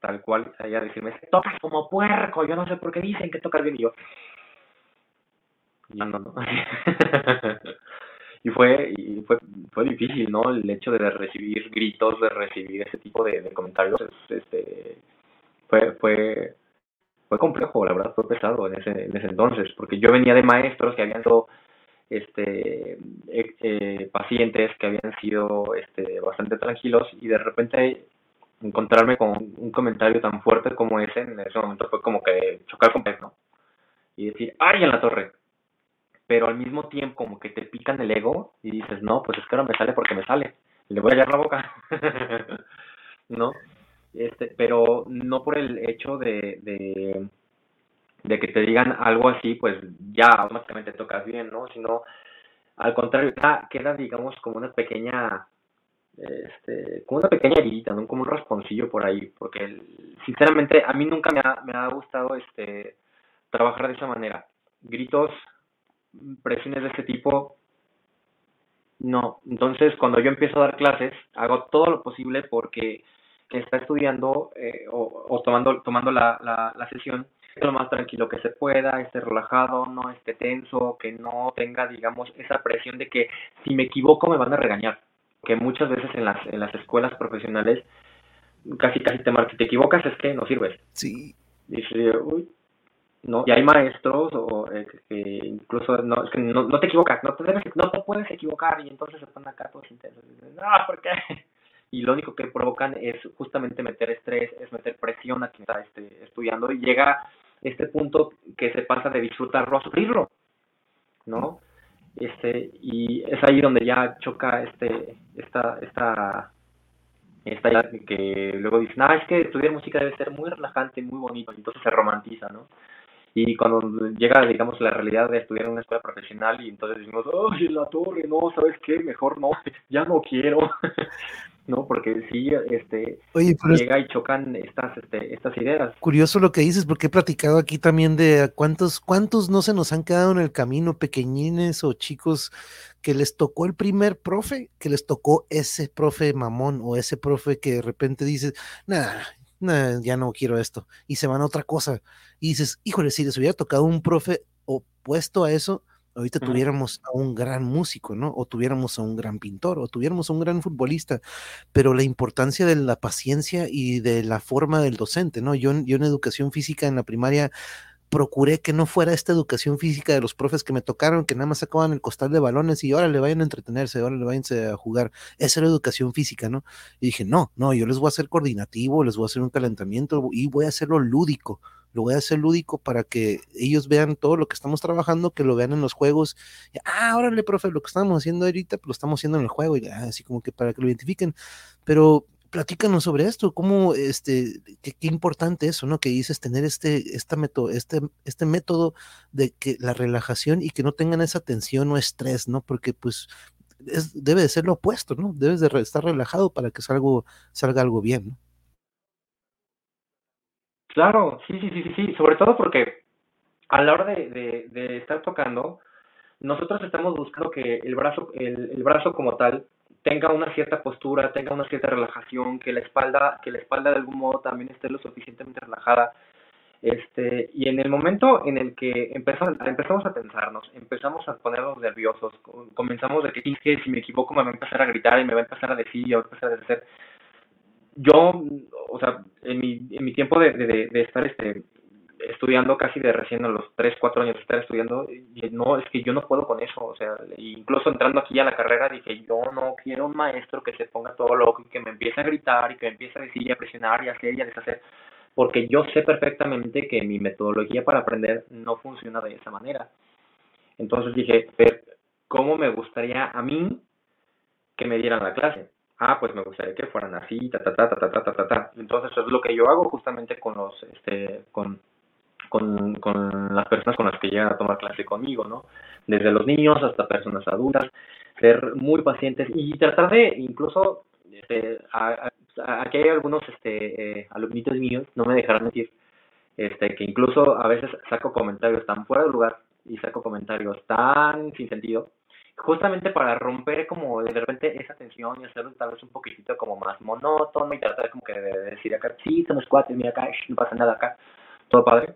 tal cual, a decirme, tocas como puerco, yo no sé por qué dicen que tocas bien, y yo, no, no, no. (laughs) y fue, y fue, fue difícil, ¿no? El hecho de recibir gritos, de recibir ese tipo de, comentarios, este, fue, fue, fue complejo, la verdad, fue pesado en ese, en ese entonces, porque yo venía de maestros que habían sido este, eh, eh, pacientes que habían sido este, bastante tranquilos y de repente encontrarme con un comentario tan fuerte como ese, en ese momento fue como que chocar con pez, ¿no? Y decir, ¡ay, en la torre! Pero al mismo tiempo como que te pican el ego y dices, no, pues es que ahora me sale porque me sale. Le voy a hallar la boca. (laughs) ¿No? Este, pero no por el hecho de de que te digan algo así, pues ya automáticamente tocas bien, ¿no? Sino al contrario, queda, digamos, como una pequeña, este, como una pequeña herida, ¿no? Como un rasponcillo por ahí, porque sinceramente a mí nunca me ha, me ha gustado este, trabajar de esa manera. Gritos, presiones de este tipo, no. Entonces, cuando yo empiezo a dar clases, hago todo lo posible porque está estudiando eh, o, o, tomando, tomando la, la, la sesión lo más tranquilo que se pueda, esté relajado, no esté tenso, que no tenga, digamos, esa presión de que si me equivoco me van a regañar. Que muchas veces en las, en las escuelas profesionales casi casi te marcan, te equivocas es que no sirves. Sí. Dice, uy, no, y hay maestros o eh, que incluso no, es que no, no te equivocas, no te, debes, no te puedes equivocar y entonces se ponen acá todos intensos. no, ¿por qué? (laughs) y lo único que provocan es justamente meter estrés, es meter presión a quien está este, estudiando y llega este punto que se pasa de disfrutarlo a sufrirlo, ¿no? Este, y es ahí donde ya choca este, esta, esta, esta idea que luego dicen, ah, es que estudiar música debe ser muy relajante, muy bonito, y entonces se romantiza, ¿no? Y cuando llega, digamos, la realidad de estudiar en una escuela profesional y entonces decimos, ay, la torre, no, ¿sabes qué? Mejor no, ya no quiero. (laughs) ¿no? Porque sí, este, llega y chocan estas, este, estas ideas. Curioso lo que dices, porque he platicado aquí también de cuántos, cuántos no se nos han quedado en el camino, pequeñines o chicos que les tocó el primer profe, que les tocó ese profe mamón o ese profe que de repente dices, nada, nah, ya no quiero esto, y se van a otra cosa, y dices, híjole, si les hubiera tocado un profe opuesto a eso, ahorita tuviéramos a un gran músico, ¿no? O tuviéramos a un gran pintor, o tuviéramos a un gran futbolista, pero la importancia de la paciencia y de la forma del docente, ¿no? Yo, yo en educación física en la primaria procuré que no fuera esta educación física de los profes que me tocaron, que nada más sacaban el costal de balones y ahora le vayan a entretenerse, ahora le vayan a jugar. Esa era educación física, ¿no? Y dije, no, no, yo les voy a hacer coordinativo, les voy a hacer un calentamiento y voy a hacerlo lúdico lo voy a hacer lúdico para que ellos vean todo lo que estamos trabajando, que lo vean en los juegos. ah, órale, profe, lo que estamos haciendo ahorita, pues lo estamos haciendo en el juego, y así como que para que lo identifiquen. Pero platícanos sobre esto, cómo, este, qué, importante eso, ¿no? Que dices tener este, esta método, este, este método de que la relajación y que no tengan esa tensión o estrés, ¿no? Porque pues debe de ser lo opuesto, ¿no? Debes de estar relajado para que salga, salga algo bien, ¿no? Claro, sí, sí, sí, sí, sobre todo porque a la hora de, estar tocando, nosotros estamos buscando que el brazo, el, brazo como tal tenga una cierta postura, tenga una cierta relajación, que la espalda, que la espalda de algún modo también esté lo suficientemente relajada. Este, y en el momento en el que empezamos, a tensarnos, empezamos a ponernos nerviosos, comenzamos de que, si me equivoco me va a empezar a gritar y me va a empezar a decir, y va a empezar a decir, yo, o sea, en mi, en mi tiempo de, de, estar este, estudiando casi de recién a los 3, 4 años de estar estudiando, no, es que yo no puedo con eso, o sea, incluso entrando aquí a la carrera dije, yo no quiero un maestro que se ponga todo loco y que me empiece a gritar y que me empiece a decir y a presionar y a hacer y a deshacer. porque yo sé perfectamente que mi metodología para aprender no funciona de esa manera. Entonces dije, ¿cómo me gustaría a mí que me dieran la clase? Ah, pues me gustaría que fueran así, ta, ta, ta, ta, ta, ta, ta, ta. Entonces es lo que yo hago justamente con los, este, con, con, con las personas con las que llegan a tomar clase conmigo, ¿no? Desde los niños hasta personas adultas, ser muy pacientes y tratar de incluso, este, aquí hay algunos este, eh, míos, no me dejarán mentir, este, que incluso a veces saco comentarios tan fuera de lugar y saco comentarios tan sin sentido, justamente para romper como de repente esa tensión y hacerlo tal vez un poquitito como más monótono y tratar como que de decir acá, sí, somos cuatro, mira acá, no pasa nada acá, todo padre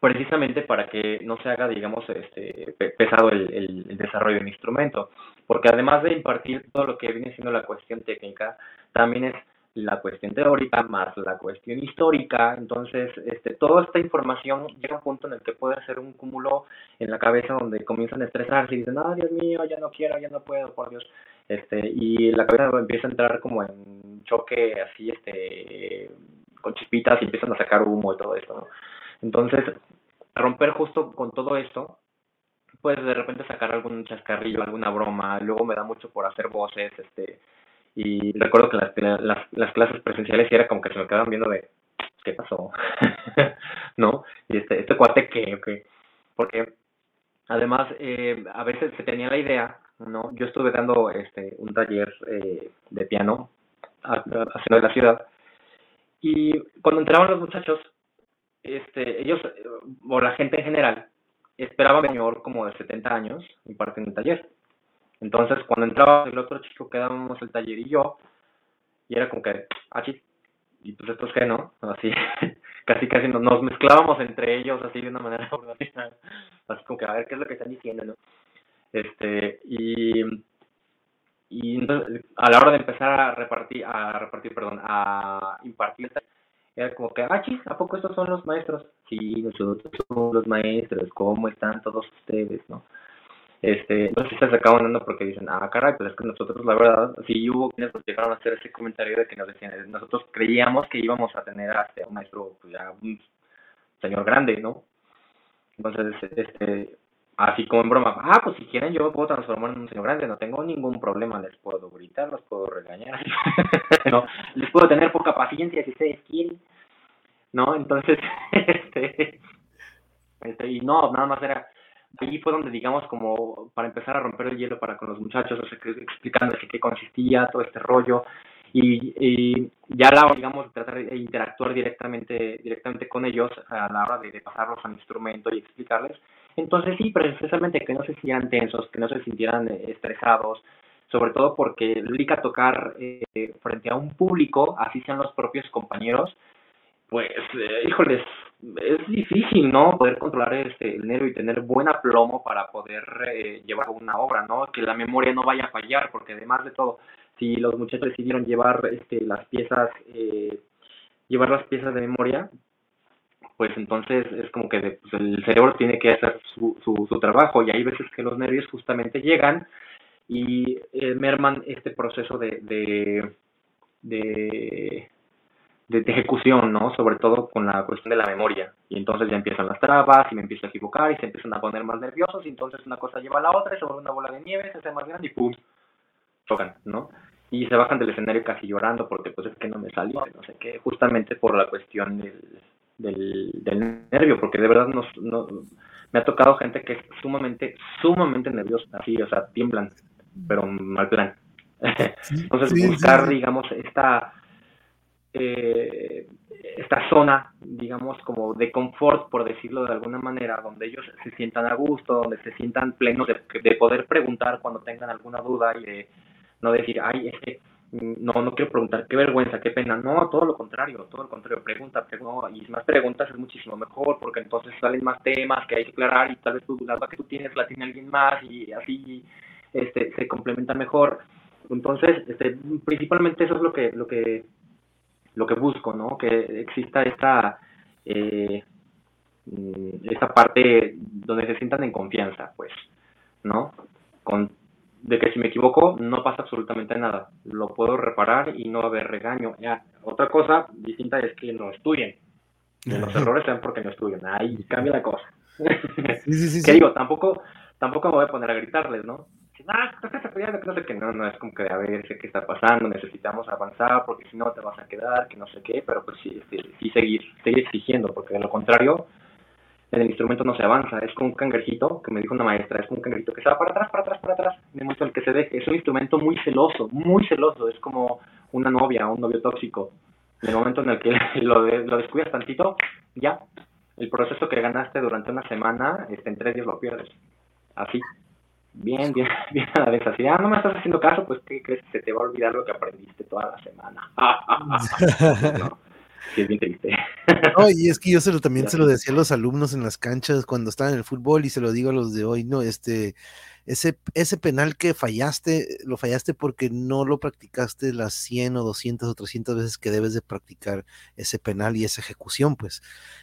precisamente para que no se haga, digamos, este, pesado el, el, desarrollo del instrumento, porque además de impartir todo lo que viene siendo la cuestión técnica, también es la cuestión teórica más la cuestión histórica, entonces este, toda esta información llega a un punto en el que puede ser un cúmulo en la cabeza donde comienzan a estresarse y dicen, ah, Dios mío, ya no quiero, ya no puedo, por Dios, este, y la cabeza empieza a entrar como en choque así, este, con chispitas y empiezan a sacar humo y todo esto, ¿no? Entonces, romper justo con todo esto, pues de repente sacar algún chascarrillo, alguna broma, luego me da mucho por hacer voces, este, y recuerdo que las, las, las clases presenciales era como que se me quedaban viendo de, ¿qué pasó? (laughs) ¿No? Y este, este cuate que, que, porque además eh, a veces se tenía la idea, ¿no? Yo estuve dando este, un taller eh, de piano haciendo de la ciudad, y cuando entraban los muchachos, este, ellos, o la gente en general, esperaba un señor como de 70 años impartiendo un taller. Entonces, cuando entraba el otro chico, quedábamos el taller y yo, y era como que, ah, y pues esto es que no, así, (laughs) casi casi nos, mezclábamos entre ellos así de una manera (laughs) así como que a ver qué es lo que están diciendo, ¿no? Este, y, y entonces, a la hora de empezar a repartir, a repartir, perdón, a impartir era como que, ah, chis, ¿a poco estos son los maestros? Sí, nosotros somos los maestros, ¿cómo están todos ustedes, no? Este, entonces se acaban dando porque dicen, ah, caray, pues es que nosotros, la verdad, sí hubo quienes nos llegaron a hacer ese comentario de que nos decían, nosotros creíamos que íbamos a tener a un maestro, pues un señor grande, ¿no? Entonces, este, así como en broma, ah, pues si quieren yo puedo transformar en un señor grande, no tengo ningún problema, les puedo gritar, los puedo regañar, (laughs) no, les puedo tener poca paciencia si ustedes quieren, ¿no? Entonces, (laughs) este, este, y no, nada más era, ahí fue donde digamos como para empezar a romper el hielo para con los muchachos, o sea, que, explicando qué consistía todo este rollo, y, y, ya la digamos tratar de interactuar directamente directamente con ellos a la hora de, de pasarlos al instrumento y explicarles. Entonces sí, precisamente que no se sintieran tensos, que no se sintieran eh, estresados, sobre todo porque Lúdica tocar eh, frente a un público, así sean los propios compañeros, pues, eh, híjoles, es difícil, ¿no? Poder controlar este, el nervio y tener buen aplomo para poder llevar una obra, ¿no? Que la memoria no vaya a fallar, porque además de todo, si los muchachos decidieron llevar este, las piezas, llevar las piezas de memoria, pues entonces es como que pues, el cerebro tiene que hacer su, su, trabajo y hay veces que los nervios justamente llegan y eh, merman este proceso de, de, de, ejecución, ¿no? Sobre todo con la cuestión de la memoria. Y entonces ya empiezan las trabas y me empiezo a equivocar y se empiezan a poner más nerviosos y entonces una cosa lleva a la otra y se vuelve una bola de nieve, se hace más grande y ¡pum! chocan, ¿no? Y se bajan del escenario casi llorando porque pues es que no me salió, no sé qué, justamente por la cuestión del del, del nervio, porque de verdad nos, no, me ha tocado gente que es sumamente, sumamente nerviosa, así, o sea, tiemblan, pero mal plan. (laughs) Entonces, buscar, digamos, esta, eh, esta zona, digamos, como de confort, por decirlo de alguna manera, donde ellos se sientan a gusto, donde se sientan plenos de, de poder preguntar cuando tengan alguna duda y de no decir, ay, es que no, no quiero preguntar, qué vergüenza, qué pena, no, todo lo contrario, todo lo contrario, pregunta, pregunta y más preguntas es muchísimo mejor, porque entonces salen más temas que hay que aclarar y tal vez tú, la duda que tú tienes la tiene alguien más y así este, se complementa mejor. Entonces, este, principalmente eso es lo que, lo que, lo que busco, ¿no? Que exista esta, eh, esta parte donde se sientan en confianza, pues, ¿no? Con de que si me equivoco no pasa absolutamente nada. Lo puedo reparar y no va a haber regaño. Ya, otra cosa distinta es que no estudien. los errores sean porque no estudian. Ahí cambia la cosa. Sí, sí, (laughs) que digo, tampoco, tampoco me voy a poner a gritarles, ¿no? Qué, no, no es como que a ver qué está pasando, necesitamos avanzar porque si no te vas a quedar, que no sé qué, pero pues sí, sí, sí seguir, seguir exigiendo, porque de lo contrario, en el instrumento no se avanza, es como un cangrejito, que me dijo una maestra, es como un cangrejito que se va para atrás, para atrás, para atrás, en el momento en el que se deje, es un instrumento muy celoso, muy celoso, es como una novia, un novio tóxico, en el momento en el que (laughs) lo, lo descuidas tantito, ya, el proceso que ganaste durante una semana, este, en tres días lo pierdes, así, bien, bien, (laughs) bien a la vez, así, ah, no me estás haciendo caso, pues, ¿qué crees? Se te va a olvidar lo que aprendiste toda la semana. (laughs) sí, es bien triste. (laughs) No, y es que yo se lo, también se lo decía a los alumnos en las canchas cuando estaban en el fútbol y se lo digo a los de hoy, no, este, ese, ese penal que fallaste, lo fallaste porque no lo practicaste las 100 o 200 o 300 veces que debes de practicar ese penal y esa ejecución, pues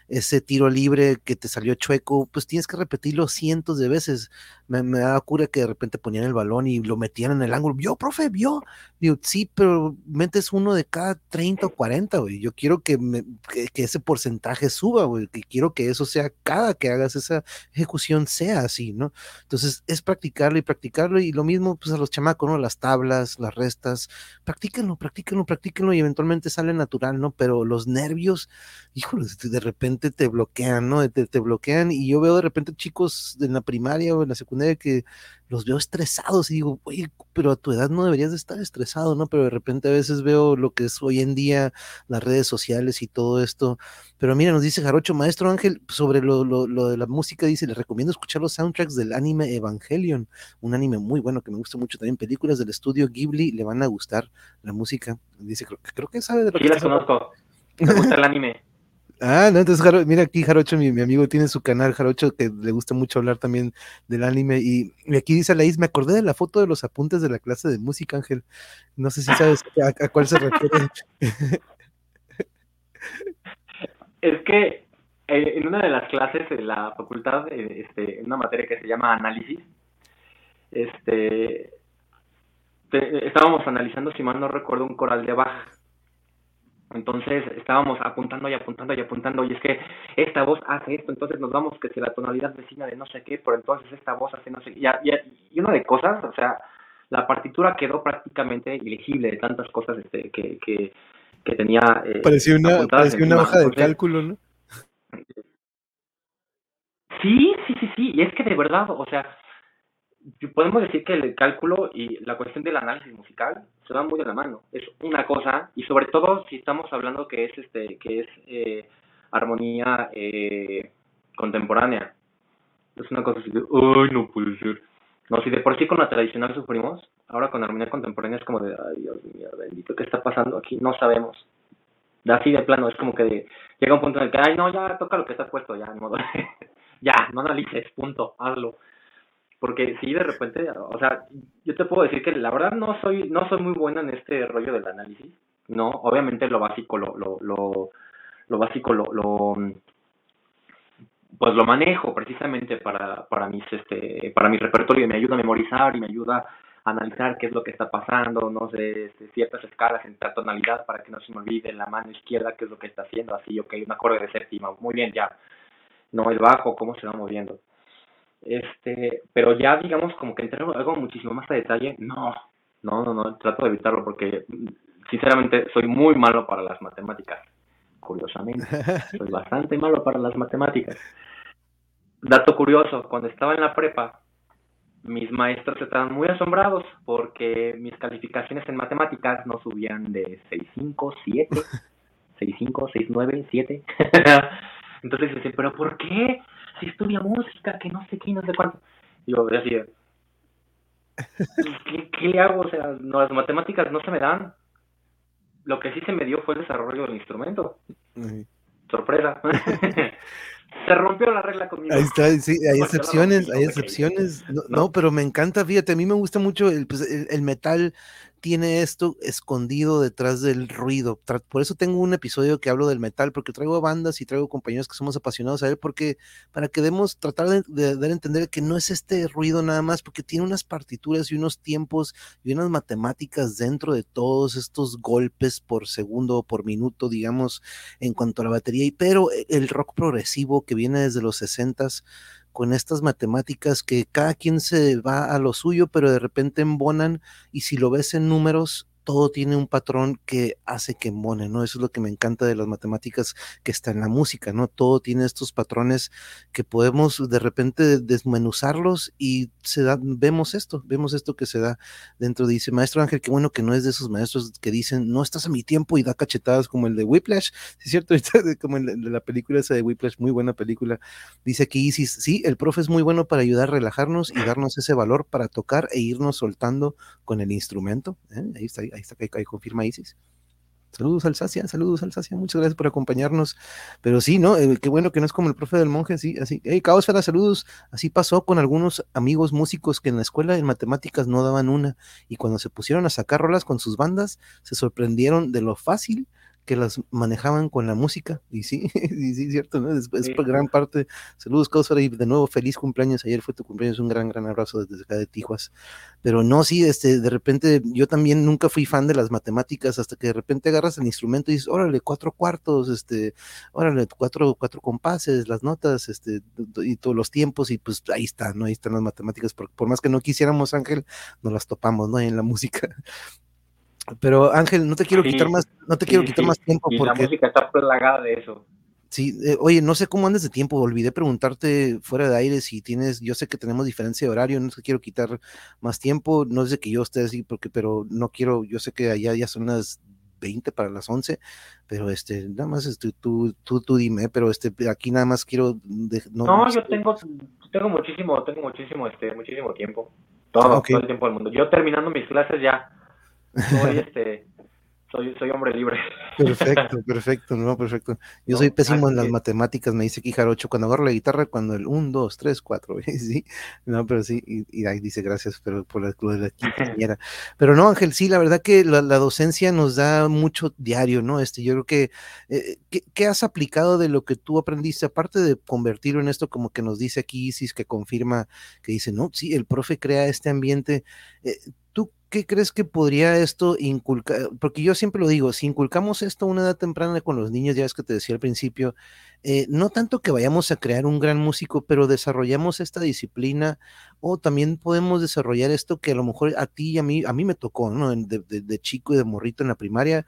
ese tiro libre que te salió chueco, pues tienes que repetirlo cientos de veces. Me, me da cura que de repente ponían el balón y lo metían en el ángulo. ¿Vio, profe? ¿Vio? Digo, sí, pero metes uno de cada 30 o 40, güey. Yo quiero que, que, ese porcentaje suba, güey. Que quiero que eso sea, cada que hagas esa ejecución sea así, ¿no? Entonces es practicarlo y practicarlo y lo mismo pues a los chamacos, ¿no? Las tablas, las restas, practíquenlo, practíquenlo, practíquenlo y eventualmente sale natural, ¿no? Pero los nervios, híjole, de repente te bloquean, ¿no? Te, bloquean y yo veo de repente chicos en la primaria o en la secundaria que los veo estresados y digo, oye, pero a tu edad no deberías de estar estresado, ¿no? Pero de repente a veces veo lo que es hoy en día las redes sociales y todo esto. Pero mira, nos dice Jarocho, maestro Ángel, sobre lo, lo, lo de la música, dice, le recomiendo escuchar los soundtracks del anime Evangelion, un anime muy bueno que me gusta mucho también, películas del estudio Ghibli, le van a gustar la música. Dice, creo, creo que sabe de lo sí, las conozco. Me gusta el anime. (laughs) Ah, no, entonces mira aquí Jarocho, mi, mi, amigo tiene su canal Jarocho que le gusta mucho hablar también del anime y, aquí dice Laís, me acordé de la foto de los apuntes de la clase de música, Ángel. No sé si sabes (laughs) a, cuál se refiere. (laughs) es que eh, en una de las clases de la facultad, eh, este, una materia que se llama análisis, este, estábamos analizando, si mal no recuerdo, un coral de Bach entonces estábamos apuntando y apuntando y apuntando, y es que esta voz hace esto, entonces nos vamos que si la tonalidad vecina de no sé qué, pero entonces esta voz hace no sé qué, y, y, una de cosas, o sea, la partitura quedó prácticamente ilegible de tantas cosas este, que, que, que tenía. Eh, parecía una, parecía una hoja de cálculo, ¿no? Sí, sí, sí, sí, y es que de verdad, o sea, podemos decir que el cálculo y la cuestión del análisis musical se van muy de la mano. Es una cosa, y sobre todo si estamos hablando que es este, que es eh, armonía eh, contemporánea. Es una cosa así de, ay, no puede ser. No, si de por sí con la tradicional sufrimos, ahora con armonía contemporánea es como de, ay, Dios mío, bendito, ¿qué está pasando aquí? No sabemos. Así de plano, es como que llega un punto en el que, ay, no, ya toca lo que está puesto, ya, en modo, (laughs) ya, no analices, punto, hazlo porque si de repente, o sea, yo te puedo decir que la verdad no soy no soy muy buena en este rollo del análisis, no, obviamente lo básico lo lo lo, lo básico lo, lo pues lo manejo precisamente para para mis este para mi repertorio y me ayuda a memorizar y me ayuda a analizar qué es lo que está pasando, no sé, este, ciertas escalas en tonalidad para que no se me olvide la mano izquierda qué es lo que está haciendo, así, ok, un acorde de séptima, muy bien, ya, no el bajo, cómo se va moviendo. Este, pero ya digamos como que entrar algo muchísimo más a detalle, no, no, no, no, trato de evitarlo porque sinceramente soy muy malo para las matemáticas, curiosamente, (laughs) soy bastante malo para las matemáticas. Dato curioso, cuando estaba en la prepa, mis maestros estaban muy asombrados porque mis calificaciones en matemáticas no subían de 6.5, 7, 6.5, 6.9, 7. Entonces dicen, pero ¿por qué? Si estudia música, que no sé qué, no sé cuánto. Y yo decía, ¿qué, ¿qué, le hago? O sea, no, las matemáticas no se me dan. Lo que sí se me dio fue el desarrollo del instrumento. Sorpresa. (laughs) se rompió la regla conmigo. Ahí está, sí, hay excepciones, hay excepciones. No, no, pero me encanta, fíjate, a mí me gusta mucho el, pues, el, el metal tiene esto escondido detrás del ruido. Por eso tengo un episodio que hablo del metal, porque traigo bandas y traigo compañeros que somos apasionados a él, porque para que demos, tratar de, dar a entender que no es este ruido nada más, porque tiene unas partituras y unos tiempos y unas matemáticas dentro de todos estos golpes por segundo o por minuto, digamos, en cuanto a la batería. Y pero e, el rock progresivo que viene desde los 60s con estas matemáticas que cada quien se va a lo suyo, pero de repente embonan y si lo ves en números, todo tiene un patrón que hace que mone, ¿no? Eso es lo que me encanta de las matemáticas que está en la música, ¿no? Todo tiene estos patrones que podemos de repente desmenuzarlos y se da, vemos esto, vemos esto que se da dentro. Dice, maestro Ángel, qué bueno que no es de esos maestros que dicen, no estás a mi tiempo y da cachetadas como el de Whiplash, ¿sí es cierto? (laughs) como de la película esa de Whiplash, muy buena película. Dice aquí Isis, sí, el profe es muy bueno para ayudar a relajarnos y darnos ese valor para tocar e irnos soltando con el instrumento. ¿eh? Ahí está, ahí ahí está, ahí, confirma Isis. Saludos Alsacia, saludos Alsacia, muchas gracias por acompañarnos. Pero sí, ¿no? Eh, qué bueno que no es como el profe del monje, sí, así. Hey, Caosfera, saludos. Así pasó con algunos amigos músicos que en la escuela en matemáticas no daban una y cuando se pusieron a sacar rolas con sus bandas, se sorprendieron de lo fácil que las manejaban con la música, y sí, (laughs) y sí, cierto, ¿no? Es, gran parte. Saludos, Causar, y de nuevo, feliz cumpleaños. Ayer fue tu cumpleaños, un gran, gran abrazo desde acá de Tijuas. Pero no, sí, este, de repente, yo también nunca fui fan de las matemáticas, hasta que de repente agarras el instrumento y dices, órale, cuatro cuartos, este, órale, cuatro, cuatro compases, las notas, este, y todos los tiempos, y pues ahí están, ¿no? Ahí están las matemáticas, por, por más que no quisiéramos, Ángel, nos las topamos, ¿no? En la (laughs) música. Pero Ángel, no te quiero quitar más, no te quiero quitar más tiempo porque la música está plagada de eso. Sí, eh, oye, no sé cómo andes de tiempo, olvidé preguntarte fuera de aire si tienes, yo sé que tenemos diferencia de horario, no te quiero quitar más tiempo, no sé que yo esté así, porque, pero no quiero, yo sé que allá ya son las 20 para las 11, pero este, nada más este, tú, tú, tú dime, pero este, aquí nada más quiero... no, yo tengo, tengo muchísimo, tengo muchísimo, este, muchísimo tiempo, todo, ah, todo el tiempo del mundo. Yo terminando mis clases ya soy (laughs) este soy, soy hombre libre. Perfecto, (laughs) perfecto, no, perfecto. Yo soy pésimo en las matemáticas, me dice aquí Jarocho, cuando agarro la guitarra, cuando el 1, 2, 3, 4, sí, no, pero sí, y, ahí dice gracias pero por la, de la quinceañera. (laughs) Pero no, Ángel, sí, la verdad que la, docencia nos da mucho diario, ¿no? Este, yo creo que, eh, ¿qué, has aplicado de lo que tú aprendiste, aparte de convertirlo en esto, como que nos dice aquí Isis, que confirma, que dice, no, sí, el profe crea este ambiente, eh, ¿tú qué crees que podría esto inculcar? Porque yo siempre lo digo, si inculcamos esto a una edad temprana con los niños, ya es que te decía al principio, eh, no tanto que vayamos a crear un gran músico, pero desarrollamos esta disciplina o también podemos desarrollar esto que a lo mejor a ti y a mí, a mí me tocó, ¿no? De, de chico y de morrito en la primaria,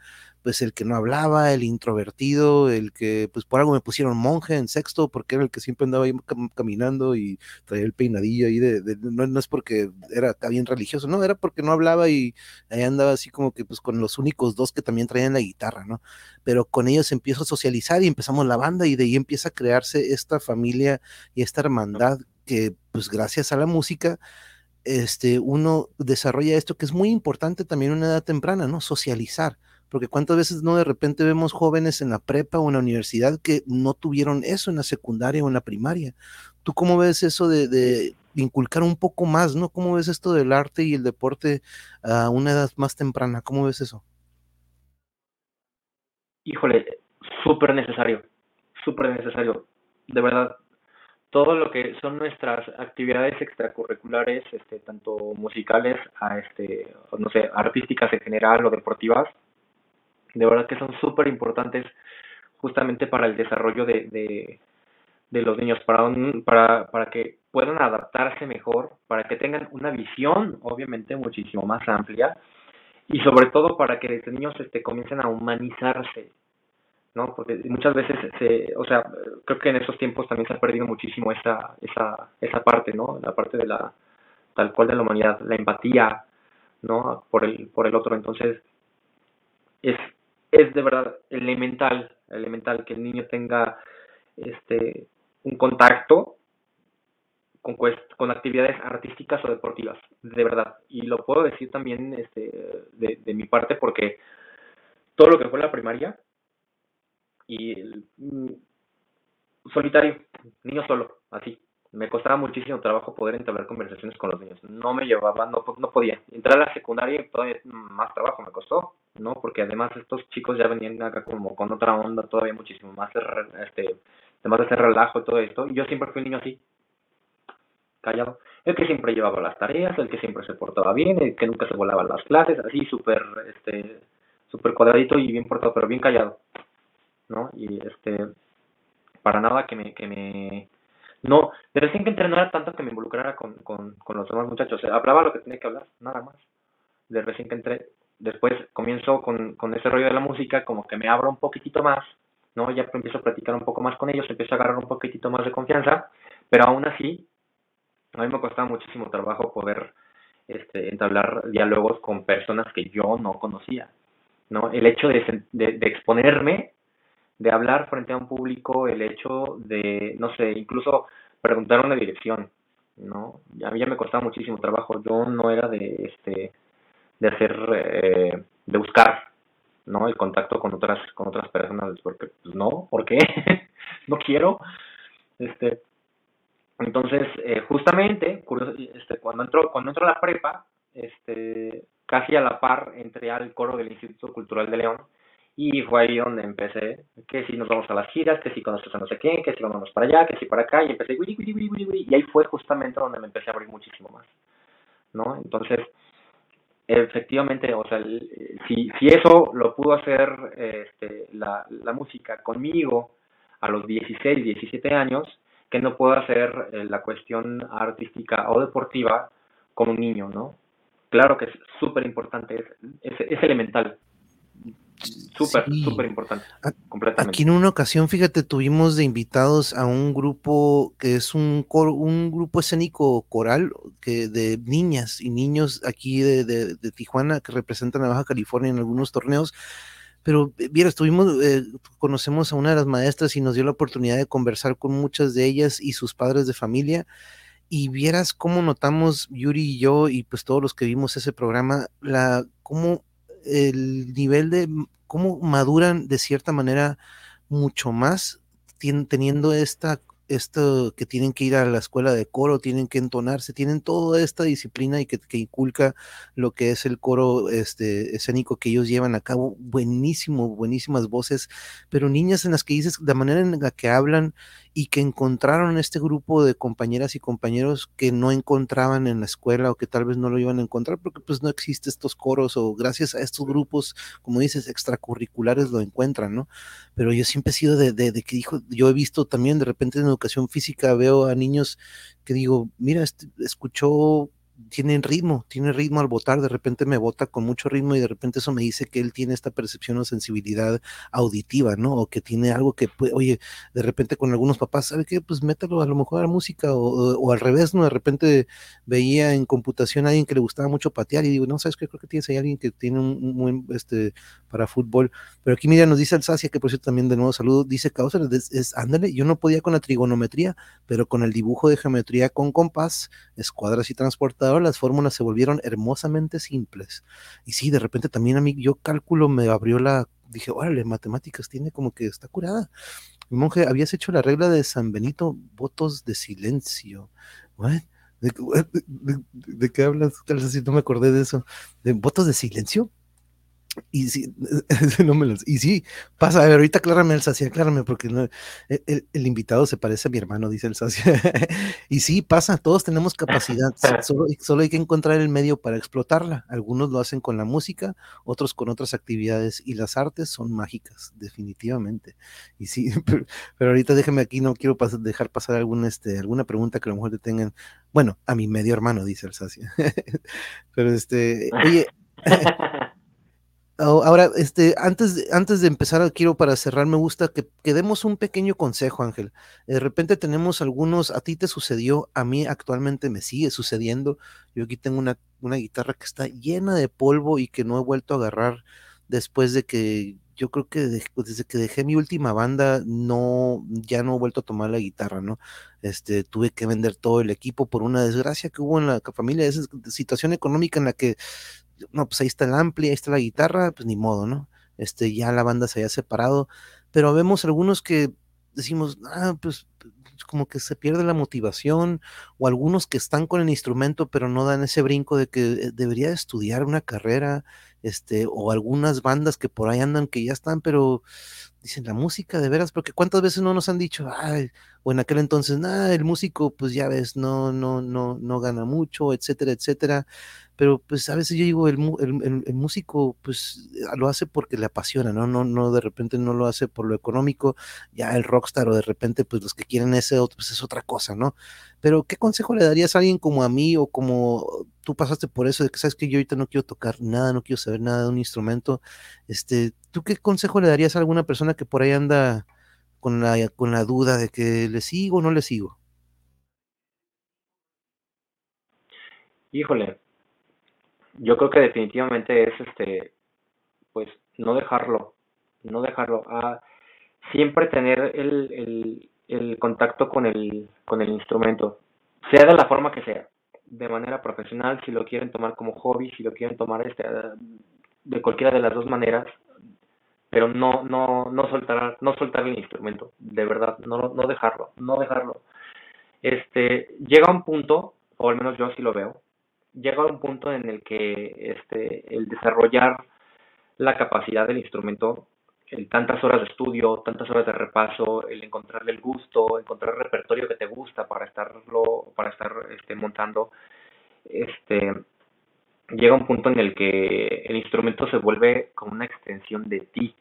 pues el que no hablaba, el introvertido, el que pues por algo me pusieron monje en sexto porque era el que siempre andaba ahí caminando y traía el peinadillo ahí de, no, es porque era bien religioso, no, era porque no hablaba y ahí andaba así como que pues con los únicos dos que también traían la guitarra, ¿no? Pero con ellos empiezo a socializar y empezamos la banda y de ahí empieza a crearse esta familia y esta hermandad que pues gracias a la música este, uno desarrolla esto que es muy importante también en una edad temprana, ¿no? Socializar porque cuántas veces no de repente vemos jóvenes en la prepa o en la universidad que no tuvieron eso en la secundaria o en la primaria. ¿Tú cómo ves eso de, inculcar un poco más, ¿no? ¿Cómo ves esto del arte y el deporte a una edad más temprana? ¿Cómo ves eso? Híjole, súper necesario, súper necesario, de verdad. Todo lo que son nuestras actividades extracurriculares, este, tanto musicales, este, no sé, artísticas en general o deportivas, de verdad que son súper importantes justamente para el desarrollo de, de, los niños, para, para, para que puedan adaptarse mejor, para que tengan una visión, obviamente, muchísimo más amplia, y sobre todo para que desde niños este, comiencen a humanizarse, ¿no? Porque muchas veces, se, o sea, creo que en esos tiempos también se ha perdido muchísimo esa, esa, esa parte, ¿no? La parte de la, tal cual de la humanidad, la empatía, ¿no? Por el, por el otro. Entonces, es, es de verdad elemental, elemental que el niño tenga este un contacto con, con actividades artísticas o deportivas, de verdad. Y lo puedo decir también este, de, mi parte porque todo lo que fue la primaria y el, mm, solitario, niño solo, así, me costaba muchísimo trabajo poder entablar conversaciones con los niños. No me llevaba, no, no podía. Entrar a la secundaria todavía más trabajo me costó, ¿no? Porque además estos chicos ya venían acá como con otra onda todavía muchísimo más, este, además de hacer relajo y todo esto. Y yo siempre fui un niño así, callado. El que siempre llevaba las tareas, el que siempre se portaba bien, el que nunca se volaba las clases, así súper, este, súper cuadradito y bien portado, pero bien callado, ¿no? Y este, para nada que me, que me no, de recién que no era tanto que me involucrara con, con, con los demás muchachos, hablaba lo que tenía que hablar, nada más. De recién que entré, después comienzo con, con ese rollo de la música, como que me abro un poquitito más, ¿no? Ya empiezo a platicar un poco más con ellos, empiezo a agarrar un poquitito más de confianza, pero aún así, a mí me costaba muchísimo trabajo poder este, entablar diálogos con personas que yo no conocía, ¿no? El hecho de, de exponerme de hablar frente a un público, el hecho de, no sé, incluso preguntar una dirección, ¿no? A mí ya me costaba muchísimo trabajo, yo no era de, este, de hacer, eh, de buscar, ¿no? El contacto con otras, con otras personas, porque, pues no, ¿por qué? (laughs) no quiero, este, entonces, eh, justamente, este, cuando entró, cuando entró a la prepa, este, casi a la par entré al coro del Instituto Cultural de León, y fue ahí donde empecé, que si nos vamos a las giras, que si conoces a no sé quién, que si vamos para allá, que si para acá, y empecé, y ahí fue justamente donde me empecé a abrir muchísimo más, ¿no? Entonces, efectivamente, o sea, si, si eso lo pudo hacer este, la, la música conmigo a los 16, 17 años, que no puedo hacer eh, la cuestión artística o deportiva con un niño, ¿no? Claro que es súper importante, es, es elemental, Súper, súper importante. Completamente. Aquí en una ocasión, fíjate, tuvimos de invitados a un grupo que es un coro, un grupo escénico coral que de niñas y niños aquí de, de, Tijuana que representan a Baja California en algunos torneos. Pero mira, estuvimos, eh, conocemos a una de las maestras y nos dio la oportunidad de conversar con muchas de ellas y sus padres de familia. Y vieras cómo notamos Yuri y yo y pues todos los que vimos ese programa, la cómo el nivel de cómo maduran de cierta manera mucho más teniendo esta esto que tienen que ir a la escuela de coro, tienen que entonarse, tienen toda esta disciplina y que, inculca lo que es el coro este, escénico que ellos llevan a cabo. Buenísimo, buenísimas voces, pero niñas en las que dices, la manera en la que hablan y que encontraron este grupo de compañeras y compañeros que no encontraban en la escuela o que tal vez no lo iban a encontrar porque pues no existe estos coros o gracias a estos grupos, como dices, extracurriculares lo encuentran, ¿no? Pero yo siempre he sido de, de, de que dijo, yo he visto también de repente en educación física, veo a niños que digo, mira, este, escuchó tienen ritmo, tiene ritmo al votar, de repente me vota con mucho ritmo y de repente eso me dice que él tiene esta percepción o sensibilidad auditiva, ¿no? O que tiene algo que, oye, de repente con algunos papás, ¿sabe qué? Pues mételo a lo mejor a la música o, al revés, ¿no? De repente veía en computación a alguien que le gustaba mucho patear y digo, no, ¿sabes qué? Creo que tienes ahí alguien que tiene un, buen, este, para fútbol. Pero aquí, mira, nos dice Alsacia, que por cierto también de nuevo saludo, dice Causa, es, ándale, yo no podía con la trigonometría, pero con el dibujo de geometría con compás, escuadras y transportadores, las fórmulas se volvieron hermosamente simples. Y sí, de repente también a mí, yo cálculo me abrió la, dije, órale, matemáticas tiene como que está curada. Monje, habías hecho la regla de San Benito, votos de silencio. ¿De, qué hablas? Si no me acordé de eso. ¿De votos de silencio? Y sí, (laughs) no me los, y sí, pasa, a ver, ahorita aclárame el sacia, aclárame, porque no, e, el, el, invitado se parece a mi hermano, dice el (laughs) sacia. y sí, pasa, todos tenemos capacidad, (laughs) solo, solo, hay que encontrar el medio para explotarla. Algunos lo hacen con la música, otros con otras actividades, y las artes son mágicas, definitivamente. Y sí, pero, pero ahorita déjeme aquí, no quiero dejar pasar algún, este, alguna pregunta que a lo mejor te tengan. Bueno, a mi medio hermano, dice el sacia. pero este, oye. Ahora, este, antes, de, antes de empezar, quiero para cerrar, me gusta que, que, demos un pequeño consejo, Ángel. De repente tenemos algunos, a ti te sucedió, a mí actualmente me sigue sucediendo. Yo aquí tengo una, una guitarra que está llena de polvo y que no he vuelto a agarrar después de que, yo creo que de, desde que dejé mi última banda, no, ya no he vuelto a tomar la guitarra, ¿no? Este, tuve que vender todo el equipo por una desgracia que hubo en la familia, esa situación económica en la que no, pues ahí está el ampli, ahí está la guitarra, pues ni modo, ¿no? Este, ya la banda se haya separado, pero vemos algunos que decimos, ah, pues como que se pierde la motivación, o algunos que están con el instrumento, pero no dan ese brinco de que eh, debería estudiar una carrera, este, o algunas bandas que por ahí andan que ya están, pero dicen la música de veras, porque cuántas veces no nos han dicho, ay, o en aquel entonces, nada, el músico, pues ya ves, no, no, no, no gana mucho, etcétera, etcétera pero pues a veces yo digo, el, el, el, músico pues lo hace porque le apasiona, ¿no? No, no, de repente no lo hace por lo económico, ya el rockstar o de repente pues los que quieren ese otro, pues es otra cosa, ¿no? Pero ¿qué consejo le darías a alguien como a mí o como tú pasaste por eso de que sabes que yo ahorita no quiero tocar nada, no quiero saber nada de un instrumento? Este, ¿tú qué consejo le darías a alguna persona que por ahí anda con la, con la duda de que le sigo o no le sigo? Híjole, yo creo que definitivamente es este pues no dejarlo no dejarlo. Ah, siempre tener el, el, el contacto con el con el instrumento sea de la forma que sea de manera profesional si lo quieren tomar como hobby si lo quieren tomar este de cualquiera de las dos maneras pero no no no soltar no soltar el instrumento de verdad no no dejarlo no dejarlo. Este llega un punto o al menos yo así lo veo llega a un punto en el que este, el desarrollar la capacidad del instrumento, el tantas horas de estudio, tantas horas de repaso, el encontrarle el gusto, encontrar el repertorio que te gusta para estarlo, para estar este, montando, este, llega un punto en el que el instrumento se vuelve como una extensión de ti,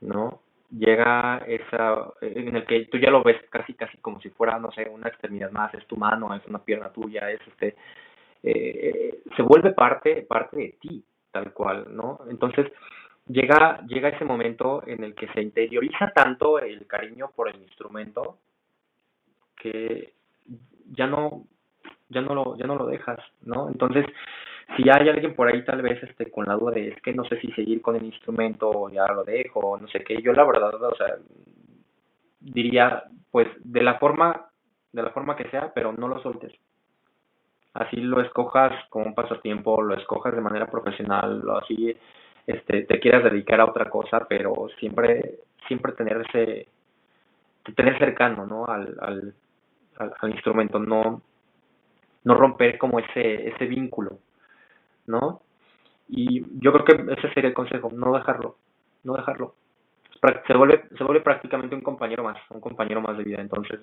¿no? Llega esa, en el que tú ya lo ves casi, casi como si fuera, no sé, una extremidad más, es tu mano, es una pierna tuya, es este, eh, se vuelve parte, parte de ti, tal cual, ¿no? Entonces, llega, llega ese momento en el que se interioriza tanto el cariño por el instrumento que ya no, ya no lo, ya no lo dejas, ¿no? Entonces, si hay alguien por ahí tal vez este con la duda de es que no sé si seguir con el instrumento o ya lo dejo, no sé qué, yo la verdad, o sea, diría pues de la forma de la forma que sea, pero no lo sueltes así lo escojas como un pasatiempo, lo escojas de manera profesional, lo así este, te quieras dedicar a otra cosa, pero siempre, siempre tener ese, tener cercano, ¿no? Al, al, al, instrumento, no, no romper como ese, ese vínculo, ¿no? Y yo creo que ese sería el consejo, no dejarlo, no dejarlo. Se vuelve, se vuelve prácticamente un compañero más, un compañero más de vida. Entonces,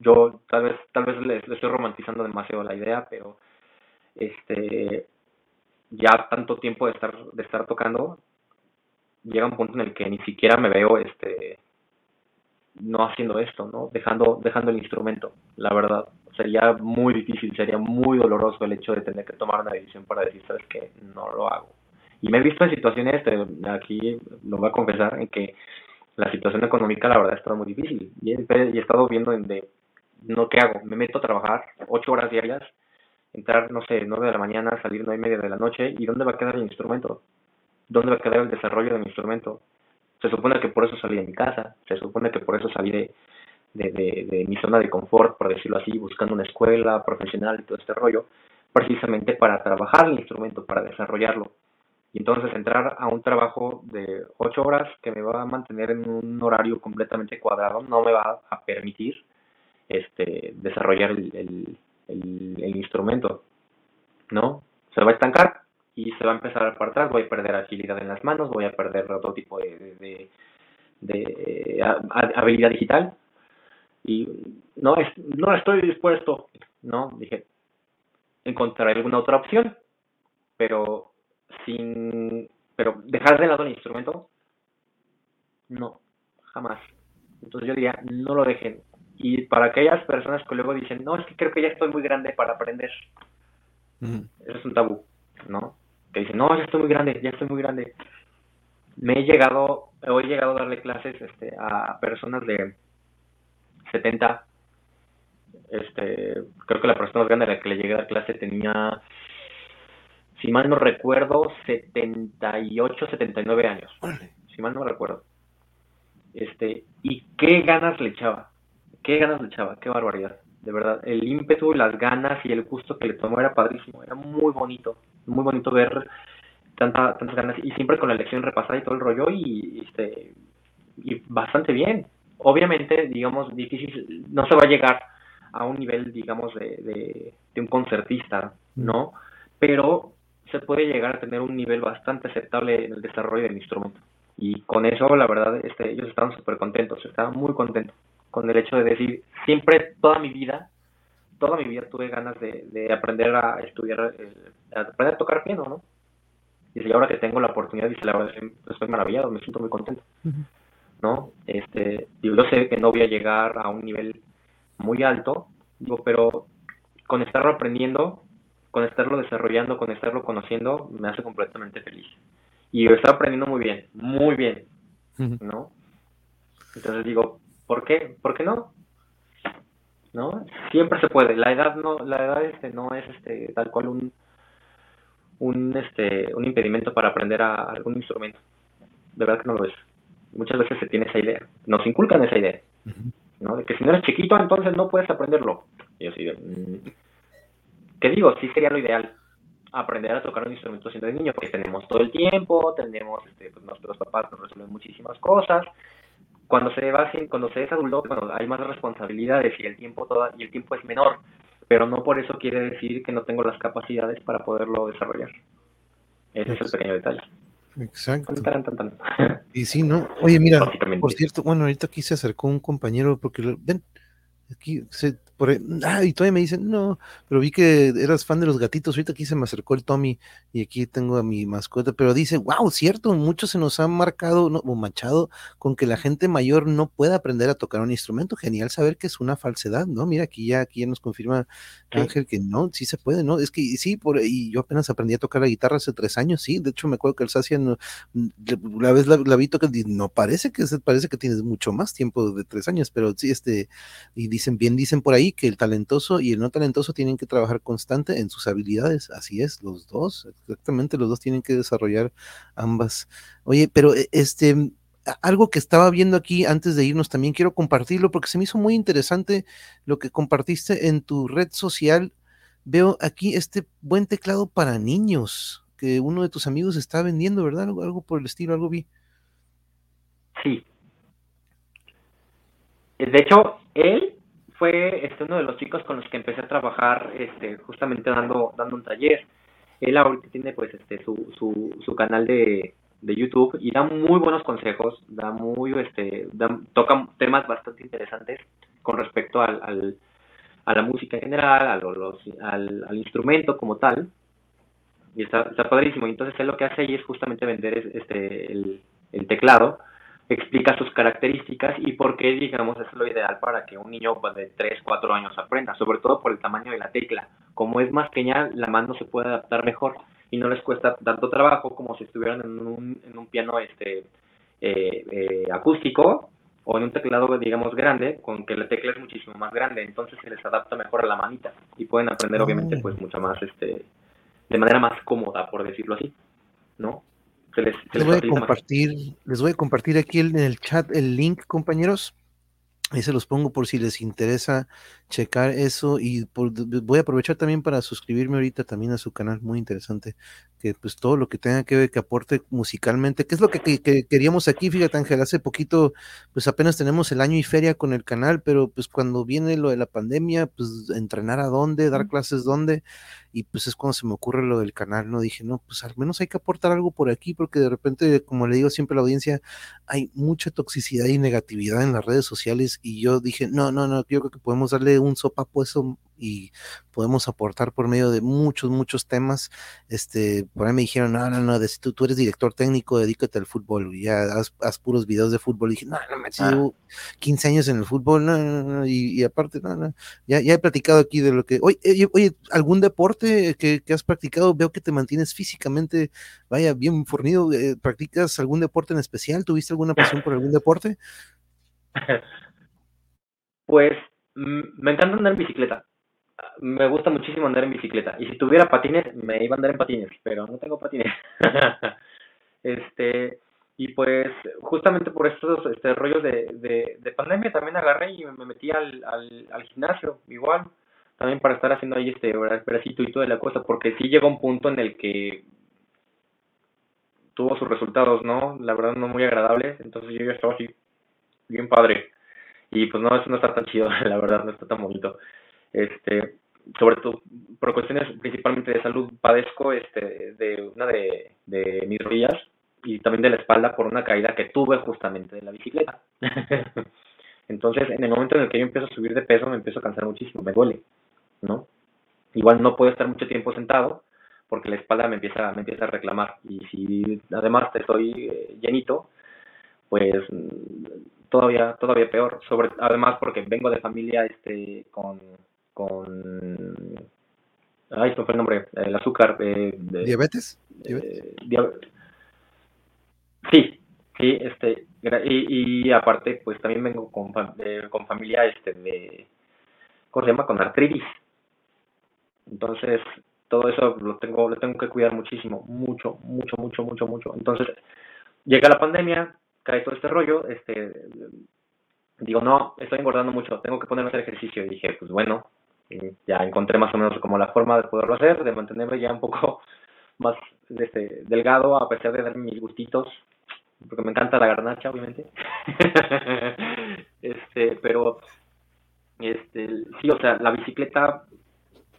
yo tal vez tal vez le, estoy romantizando demasiado la idea pero este ya tanto tiempo de estar de estar tocando llega un punto en el que ni siquiera me veo este no haciendo esto no dejando dejando el instrumento la verdad. Sería muy difícil sería muy doloroso el hecho de tener que tomar una decisión para decir sabes que no lo hago y me he visto en situaciones aquí lo voy a confesar en que la situación económica la verdad ha muy difícil. Y he, estado viendo en de no, ¿qué hago? Me meto a trabajar ocho horas diarias, entrar, no sé, nueve de la mañana, salir nueve y media de la noche, ¿y dónde va a quedar el instrumento? ¿Dónde va a quedar el desarrollo de mi instrumento? Se supone que por eso salí de mi casa, se supone que por eso salí de, de, de, mi zona de confort, por decirlo así, buscando una escuela profesional y todo este rollo, precisamente para trabajar el instrumento, para desarrollarlo. Y entonces entrar a un trabajo de ocho horas que me va a mantener en un horario completamente cuadrado no me va a permitir este, desarrollar el, el, instrumento, ¿no? Se va a estancar y se va a empezar a apartar, voy a perder agilidad en las manos, voy a perder otro tipo de, de, habilidad digital y no, es, no estoy dispuesto, ¿no? Dije, encontraré alguna otra opción, pero sin, pero dejar de lado el instrumento, no, jamás. Entonces yo diría, no lo dejen, y para aquellas personas que luego dicen, no, es que creo que ya estoy muy grande para aprender. Eso es un tabú, ¿no? Que dicen, no, ya estoy muy grande, ya estoy muy grande. Me he llegado, he llegado a darle clases este, a personas de 70. Este, creo que la persona más grande a la que le llegué a dar clase tenía, si mal no recuerdo, 78, 79 años. Si mal no recuerdo. Este, y qué ganas le echaba qué ganas le echaba, qué barbaridad. De verdad, el ímpetu, las ganas y el gusto que le tomó era padrísimo. Era muy bonito, muy bonito ver tanta, tantas ganas y siempre con la lección repasada y todo el rollo y, este, y bastante bien. obviamente, digamos, difícil, no se va a llegar a un nivel, digamos, de, de, un concertista, ¿no? Pero se puede llegar a tener un nivel bastante aceptable en el desarrollo del instrumento. Y con eso, la verdad, este, ellos estaban súper contentos, estaban muy contentos con el hecho de decir, siempre, toda mi vida, toda mi vida tuve ganas de, de aprender a estudiar, eh, a aprender a tocar piano, ¿no? Y ahora que tengo la oportunidad, dice, la verdad, estoy maravillado, me siento muy contento, ¿no? Este, yo sé que no voy a llegar a un nivel muy alto, digo, pero con estarlo aprendiendo, con estarlo desarrollando, con estarlo conociendo, me hace completamente feliz. Y lo está aprendiendo muy bien, muy bien, ¿no? Entonces digo, ¿por qué? ¿Por qué no? ¿No? Siempre se puede. La edad no, la edad este no es este tal cual un un este un impedimento para aprender a algún instrumento. De verdad que no lo es. Muchas veces se tiene esa idea. Nos inculcan esa idea. ¿no? De que si no eres chiquito, entonces no puedes aprenderlo. Y así de, mm". ¿qué digo? Sí sería lo ideal aprender a tocar un instrumento siendo de niño, porque tenemos todo el tiempo, tenemos, este, pues nuestros papás nos resuelven muchísimas cosas. Cuando se va, cuando se es adulto, cuando hay más responsabilidades y el tiempo toda, y el tiempo es menor, pero no por eso quiere decir que no tengo las capacidades para poderlo desarrollar. Ese es el pequeño detalle. Exacto. Y sí, ¿no? Oye, mira, por cierto, bueno, ahorita aquí se acercó un compañero porque, ven, aquí se, por ah, y todavía me dicen, no, pero vi que eras fan de los gatitos, ahorita aquí se me acercó el Tommy y aquí tengo a mi mascota, pero dice, wow, cierto, muchos se nos han marcado o manchado con que la gente mayor no pueda aprender a tocar un instrumento, genial saber que es una falsedad, ¿no? Mira, aquí ya, aquí ya nos confirma Ángel que no, sí se puede, ¿no? Es que sí, por, y yo apenas aprendí a tocar la guitarra hace tres años, sí, de hecho me acuerdo que el Sacia, no, la vez la, vi tocar, no parece que, parece que tienes mucho más tiempo de tres años, pero sí, este, y dicen, bien dicen por ahí, que el talentoso y el no talentoso tienen que trabajar constante en sus habilidades. Así es, los dos, exactamente, los dos tienen que desarrollar ambas. Oye, pero e, este, algo que estaba viendo aquí antes de irnos también quiero compartirlo porque se me hizo muy interesante lo que compartiste en tu red social. Veo aquí este buen teclado para niños que uno de tus amigos está vendiendo, ¿verdad? Algo por el estilo, algo vi. Sí. De hecho, él fue este, uno de los chicos con los que empecé a trabajar este, justamente dando, dando un taller. Él ahorita tiene pues este su, su, su canal de, de YouTube y da muy buenos consejos, da muy este toca temas bastante interesantes con respecto al, al a la música en general, a los, al, al, instrumento como tal. Y está, está padrísimo. Entonces él lo que hace ahí es justamente vender este el, el teclado explica sus características y por qué, digamos, es lo ideal para que un niño de 3, 4 años aprenda, sobre todo por el tamaño de la tecla. Como es más pequeña, la mano se puede adaptar mejor y no les cuesta tanto trabajo como si estuvieran en un, en un piano este eh, eh, acústico o en un teclado, digamos, grande, con que la tecla es muchísimo más grande, entonces se les adapta mejor a la manita y pueden aprender, obviamente, pues mucho más, este, de manera más cómoda, por decirlo así, ¿no? Les, voy a compartir, les voy a compartir aquí en el chat el link, compañeros. Ahí se los pongo por si les interesa checar eso y voy a aprovechar también para suscribirme ahorita también a su canal, muy interesante, que pues todo lo que tenga que ver, que aporte musicalmente, que es lo que, queríamos aquí, fíjate Ángel, hace poquito pues apenas tenemos el año y feria con el canal, pero pues cuando viene lo de la pandemia, pues entrenar a dónde, dar clases dónde, y pues es cuando se me ocurre lo del canal, ¿no? Dije, no, pues al menos hay que aportar algo por aquí, porque de repente, como le digo siempre a la audiencia, hay mucha toxicidad y negatividad en las redes sociales y yo dije, no, no, no, yo creo que podemos darle un sopapo eso y podemos aportar por medio de muchos, muchos temas. Este, por ahí me dijeron, no, no, no, tú, tú eres director técnico, dedícate al fútbol, y ya haz, puros videos de fútbol. Y dije, no, no, me ah. 15 años en el fútbol, no, no, no, y, aparte, no, no, ya, ya he platicado aquí de lo que, oye, oye, algún deporte que, que, has practicado, veo que te mantienes físicamente, vaya, bien fornido, eh, ¿practicas algún deporte en especial? ¿Tuviste alguna pasión por algún deporte? (laughs) Pues mm, me encanta andar en bicicleta me gusta muchísimo andar en bicicleta. Y si tuviera patines, me iba a andar en patines, pero no tengo patines. (laughs) este, y pues justamente por estos este, rollos de, de, pandemia también agarré y me metí al, al, al gimnasio, igual, también para estar haciendo ahí este bracito y toda la cosa, porque sí llegó un punto en el que tuvo sus resultados, ¿no? La verdad no muy agradables, entonces yo ya estaba así, bien padre. y pues no, eso no está tan chido, (laughs) la verdad, no está tan bonito. Este, sobre todo por cuestiones principalmente de salud, padezco este, de una de, de mis rodillas y también de la espalda por una caída que tuve justamente de la bicicleta. (laughs) Entonces, en el momento en el que yo empiezo a subir de peso, me empiezo a cansar muchísimo, me duele, ¿no? Igual no puedo estar mucho tiempo sentado porque la espalda me empieza, me empieza a reclamar. Y si además estoy eh, llenito, pues todavía, todavía peor. Sobre, además porque vengo de familia este con, con ay, fue el nombre, el azúcar. Eh, ¿Diabetes? Eh, sí, sí, este, y, y aparte, pues también vengo con, con familia este de, ¿cómo se llama? Con artritis. Entonces, todo eso lo tengo, lo tengo que cuidar muchísimo, mucho, mucho, mucho, mucho, mucho. Entonces, llega la pandemia, cae todo este rollo, este, digo, no, estoy engordando mucho, tengo que ponerme a hacer ejercicio. Y dije, pues bueno, ya encontré más o menos como la forma de poderlo hacer, de mantenerme ya un poco (laughs) más este, delgado, a pesar de darme mis gustitos, porque me encanta la garnacha, obviamente. (laughs) este, pero, este, sí, o sea, la bicicleta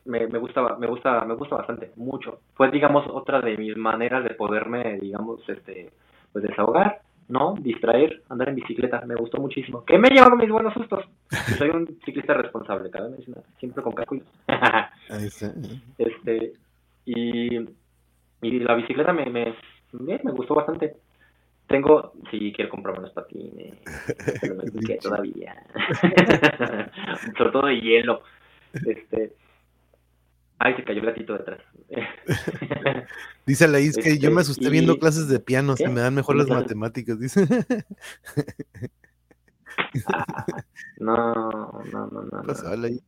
me, me gusta, me gusta, me gusta bastante, mucho. Fue, digamos, otra de mis maneras de poderme, digamos, este, pues desahogar, ¿no? Distraer, andar en bicicleta, me gustó muchísimo. Que me llevado mis buenos sustos. (laughs) Soy un ciclista responsable, cada vez siempre con casco. (laughs) este, y, y la bicicleta me, me, me gustó bastante. Tengo, sí, quiero comprarme unos patines, (laughs) pero me todavía. Sobre todo de hielo. Este, Ay, se cayó el gatito detrás. Dice la que yo me este, asusté viendo clases de piano, se me dan mejor las (laughs) matemáticas, dice. Ah, (laughs) no, no, no, no.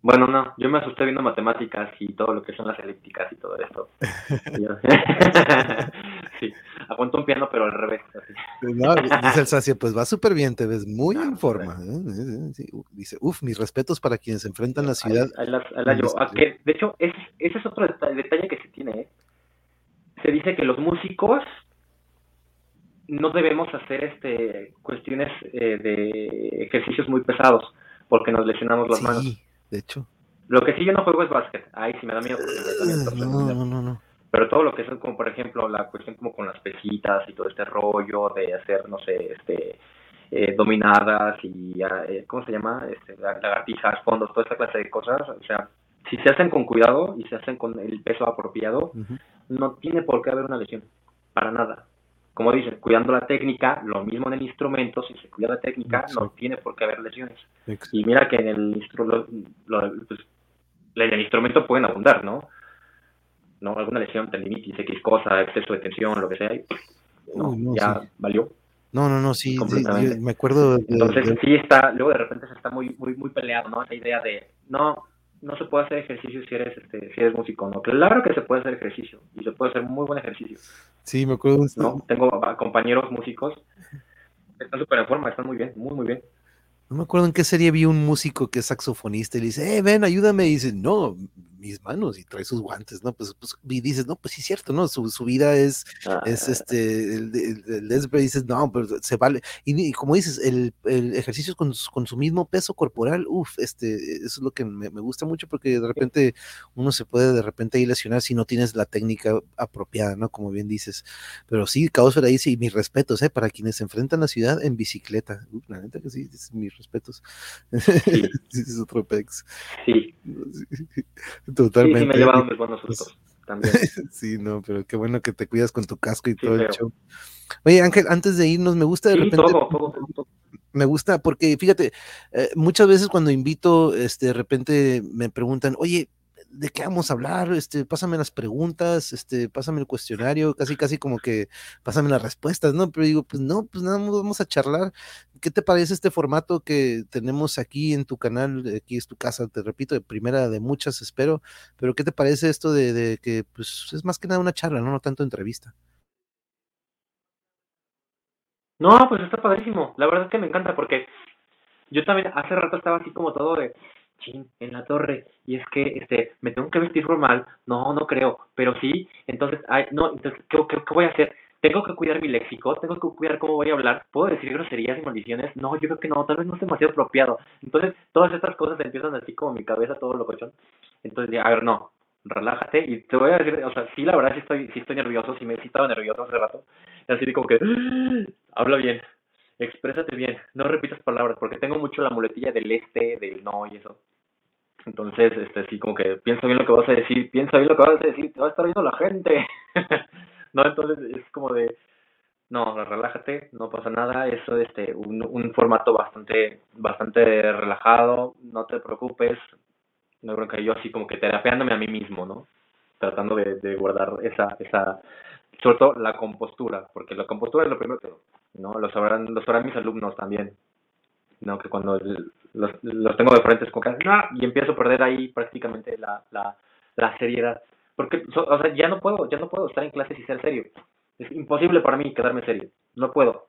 Bueno, no, yo me asusté viendo matemáticas y todo lo que son las elípticas y todo esto. (laughs) sí, aguanto un piano, pero al revés. No, dice el Sacia, pues va súper bien, te ves muy en forma. ¿eh? dice, uff, mis respetos para quienes enfrentan la ciudad. Ah, de hecho, ese, ese es otro detalle que se tiene. ¿eh? Se dice que los músicos no debemos hacer este cuestiones eh, de ejercicios muy pesados porque nos lesionamos las manos. de hecho. Lo que sí yo no juego es básquet. Ay, sí me da miedo. no, no, no, no. Pero todo lo que es como por ejemplo la cuestión como con las pesitas y todo este rollo de hacer, no sé, este eh, dominadas y eh, ¿cómo se llama? Este, lagartijas, fondos, toda esta clase de cosas, o sea, si se hacen con cuidado y se hacen con el peso apropiado, no tiene por qué haber una lesión, para nada como dicen, cuidando la técnica, lo mismo en el instrumento, si se cuida la técnica, no tiene por qué haber lesiones. Y mira que en el, pues, en el instrumento pueden abundar, ¿no? ¿no? Alguna lesión, tendinitis, X cosa, exceso de tensión, lo que sea, no, ya valió. No, no, no, sí, me acuerdo. Entonces sí está, luego de repente se está muy, muy, muy peleado, ¿no? Esa idea de, no, no se puede hacer ejercicio si eres este, si eres músico, ¿no? Claro que se puede hacer ejercicio y se puede hacer muy buen ejercicio. Sí, me acuerdo. ¿no? Tengo compañeros músicos están súper en forma, están muy bien, muy, muy bien. No me acuerdo en qué serie vi un músico que es saxofonista y le dice, eh, ven, ayúdame. Y dice, no, mis manos y trae sus guantes, ¿no? Pues, pues y dices, no, pues sí, es cierto, ¿no? Su, su vida es, es ah. este, el, el, el, dices, no, pero se vale. Y, como dices, el, el ejercicio con, con, su mismo peso corporal, uff, este, eso es lo que me, me, gusta mucho porque de repente uno se puede de repente ahí lesionar si no tienes la técnica apropiada, ¿no? Como bien dices. Pero sí, Caos ahí sí, mis respetos, ¿eh? Para quienes se enfrentan a la ciudad en bicicleta. la neta que sí, mis respetos. Sí. (laughs) es otro pex. Sí. (laughs) Totalmente. Sí, me he llevado mis buenos sustos también. (laughs) sí, no, pero qué bueno que te cuidas con tu casco y todo el show. Oye, Ángel, antes de irnos, me gusta de repente. Todo, todo, todo, Me gusta porque, fíjate, eh, muchas veces cuando invito, este, de repente me preguntan, oye, ¿de qué vamos a hablar? Este, pásame las preguntas, este, pásame el cuestionario, casi, casi como que pásame las respuestas, ¿no? Pero digo, pues no, pues nada vamos a charlar. ¿Qué te parece este formato que tenemos aquí en tu canal? Aquí es tu casa, te repito, de primera de muchas, espero. Pero ¿qué te parece esto de, de que, pues, es más que nada una charla, ¿no? No tanto entrevista. No, pues está padrísimo. La verdad es que me encanta porque yo también hace rato estaba así como todo de, en la torre, y es que este, me tengo que vestir formal, no, no creo, pero sí, entonces, ay, no, entonces, ¿qué, qué, voy a hacer? tengo que cuidar mi léxico, tengo que cuidar cómo voy a hablar, puedo decir groserías y maldiciones, no, yo creo que no, tal vez no es demasiado apropiado. Entonces, todas estas cosas empiezan así como mi cabeza, todo lo cochón. Entonces, a ver, no, relájate. Y te voy a decir, o sea, sí, la verdad sí estoy, sí estoy nervioso, sí me sí estaba nervioso hace rato, y así como que, (gasps) habla bien, exprésate bien, no repitas palabras, porque tengo mucho la muletilla del este, del no y eso. Entonces, este, sí, como que piensa bien lo que vas a decir, piensa bien lo que vas a decir, te va a estar viendo la gente. (laughs) no, entonces es como de, no, relájate, no pasa nada, eso este, un, un formato bastante, bastante relajado, no te preocupes, no creo que yo así como que terapeándome a mí mismo, ¿no? Tratando de, de guardar esa, esa, sobre todo la compostura, porque la compostura es lo primero que, ¿no? Lo sabrán, lo sabrán mis alumnos también, ¿no? Que cuando los, los tengo de frente es como que, y empiezo a perder ahí prácticamente la, la, la seriedad. Porque, o sea, ya no puedo, ya no puedo estar en clases y ser serio. Es imposible para mí quedarme serio. No puedo.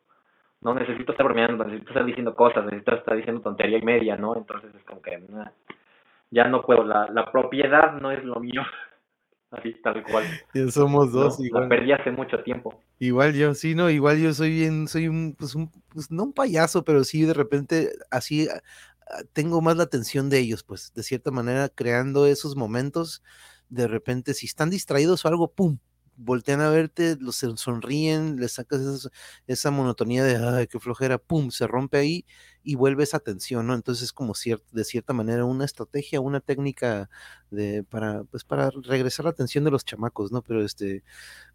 No necesito estar bromeando, necesito estar diciendo cosas, necesito estar diciendo tontería y media, ¿no? Entonces es como que ya no puedo. La, la propiedad no es lo mío. Así, tal cual. (laughs) Ya somos dos, igual. La perdí hace mucho tiempo. Igual yo, sí, no, igual yo soy bien, soy un, pues un, pues no un payaso, pero sí de repente así tengo más la atención de ellos, pues de cierta manera creando esos momentos, de repente si están distraídos o algo, ¡pum! voltean a verte, los sonríen, les sacas esa, esa monotonía de, ay, qué flojera, ¡pum! Se rompe ahí y vuelve esa atención, ¿no? Entonces es como ciert, de cierta manera una estrategia, una técnica de, para, pues para regresar la atención de los chamacos, ¿no? Pero este,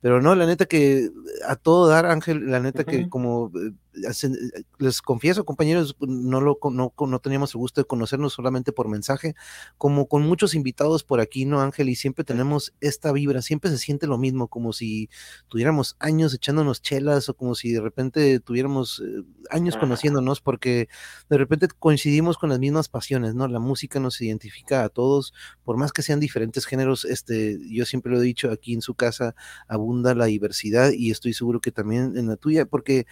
pero no, la neta que a todo dar, Ángel, la neta que como eh, eh, les confieso, compañeros, no lo no, no teníamos el gusto de conocernos solamente por mensaje, como con muchos invitados por aquí, ¿no, Ángel? Y siempre tenemos esta vibra, siempre se siente lo mismo, como si tuviéramos años echándonos chelas o como si de repente tuviéramos eh, años conociéndonos, porque de repente coincidimos con las mismas pasiones, ¿no? La música nos identifica a todos, por más que sean diferentes géneros, este, yo siempre lo he dicho, aquí en su casa abunda la diversidad y estoy seguro que también en la tuya, porque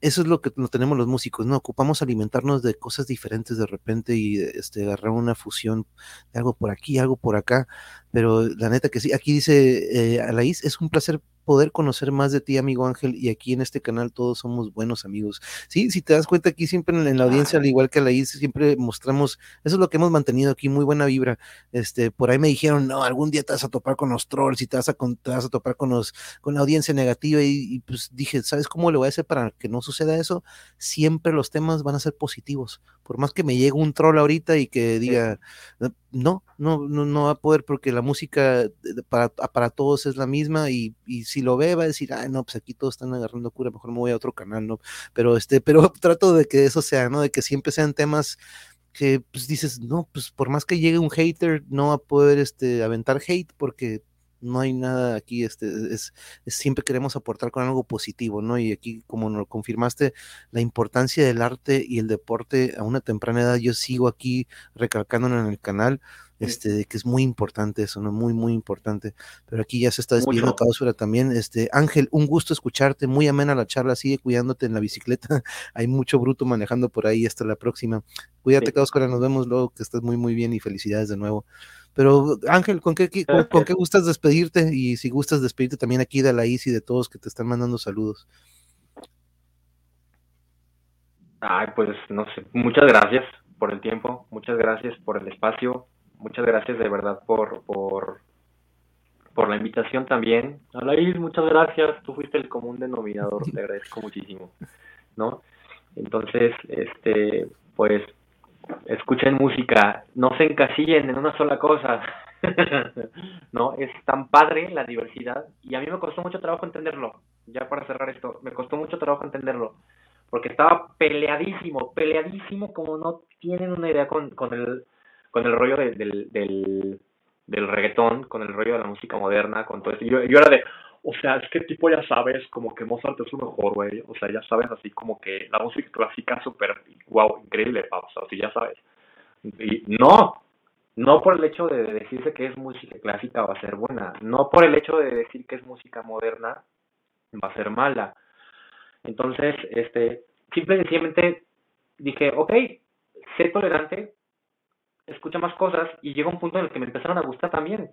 eso es lo que no tenemos los músicos, ¿no? Ocupamos alimentarnos de cosas diferentes de repente y este, agarrar una fusión de algo por aquí, algo por acá, pero la neta que sí, aquí dice eh, Alaís, es un placer poder conocer más de ti, amigo Ángel, y aquí en este canal todos somos buenos amigos. Sí, si te das cuenta aquí siempre en, la audiencia, al igual que a la siempre mostramos, eso es lo que hemos mantenido aquí, muy buena vibra. Este, por ahí me dijeron, no, algún día te vas a topar con los trolls y te vas a, te vas a topar con los, con la audiencia negativa, y, pues dije, ¿sabes cómo le voy a hacer para que no suceda eso? Siempre los temas van a ser positivos. Por más que me llegue un troll ahorita y que diga, no, no, no, no va a poder porque la música para, para todos es la misma y, y si lo ve va a decir, ay, no, pues aquí todos están agarrando cura, mejor me voy a otro canal, ¿no? Pero este, pero (laughs) trato de que eso sea, ¿no? De que siempre sean temas que pues dices, no, pues por más que llegue un hater, no va a poder este, aventar hate porque no hay nada aquí, este, es, siempre queremos aportar con algo positivo, ¿no? Y aquí, como nos confirmaste, la importancia del arte y el deporte a una temprana edad, yo sigo aquí recalcándolo en el canal, este, que es muy importante eso, ¿no? Muy, muy importante. Pero aquí ya se está despidiendo Cáusula también. Este, Ángel, un gusto escucharte, muy amena la charla, sigue cuidándote en la bicicleta. (laughs) Hay mucho bruto manejando por ahí, hasta la próxima. Cuídate, sí. nos vemos luego, que estés muy, muy bien y felicidades de nuevo. Pero Ángel, ¿con qué, con, qué gustas despedirte? Y si gustas despedirte también aquí de la ICI y de todos que te están mandando saludos. Ay, pues no sé, muchas gracias por el tiempo, muchas gracias por el espacio, muchas gracias de verdad por, por, por la invitación también. Alaís, muchas gracias, tú fuiste el común denominador, te (laughs) agradezco muchísimo, ¿no? Entonces, este, pues escuchen música, no se encasillen en una sola cosa, (laughs) ¿no? Es tan padre la diversidad y a mí me costó mucho trabajo entenderlo, ya para cerrar esto, me costó mucho trabajo entenderlo, porque estaba peleadísimo, peleadísimo como no tienen una idea con, con el con el rollo de, del, del, del reggaetón, con el rollo de la música moderna, con todo eso. Yo, yo era de, o sea, es que tipo ya sabes, como que Mozart es lo mejor, güey. O sea, ya sabes así como que la música clásica súper, wow, increíble, o sea, así ya sabes. Y no, no por el hecho de decirse que es música clásica va a ser buena, no por el hecho de decir que es música moderna va a ser mala. Entonces, este, simple y sencillamente dije, ok, sé tolerante, escucha más cosas y llega un punto en el que me empezaron a gustar también.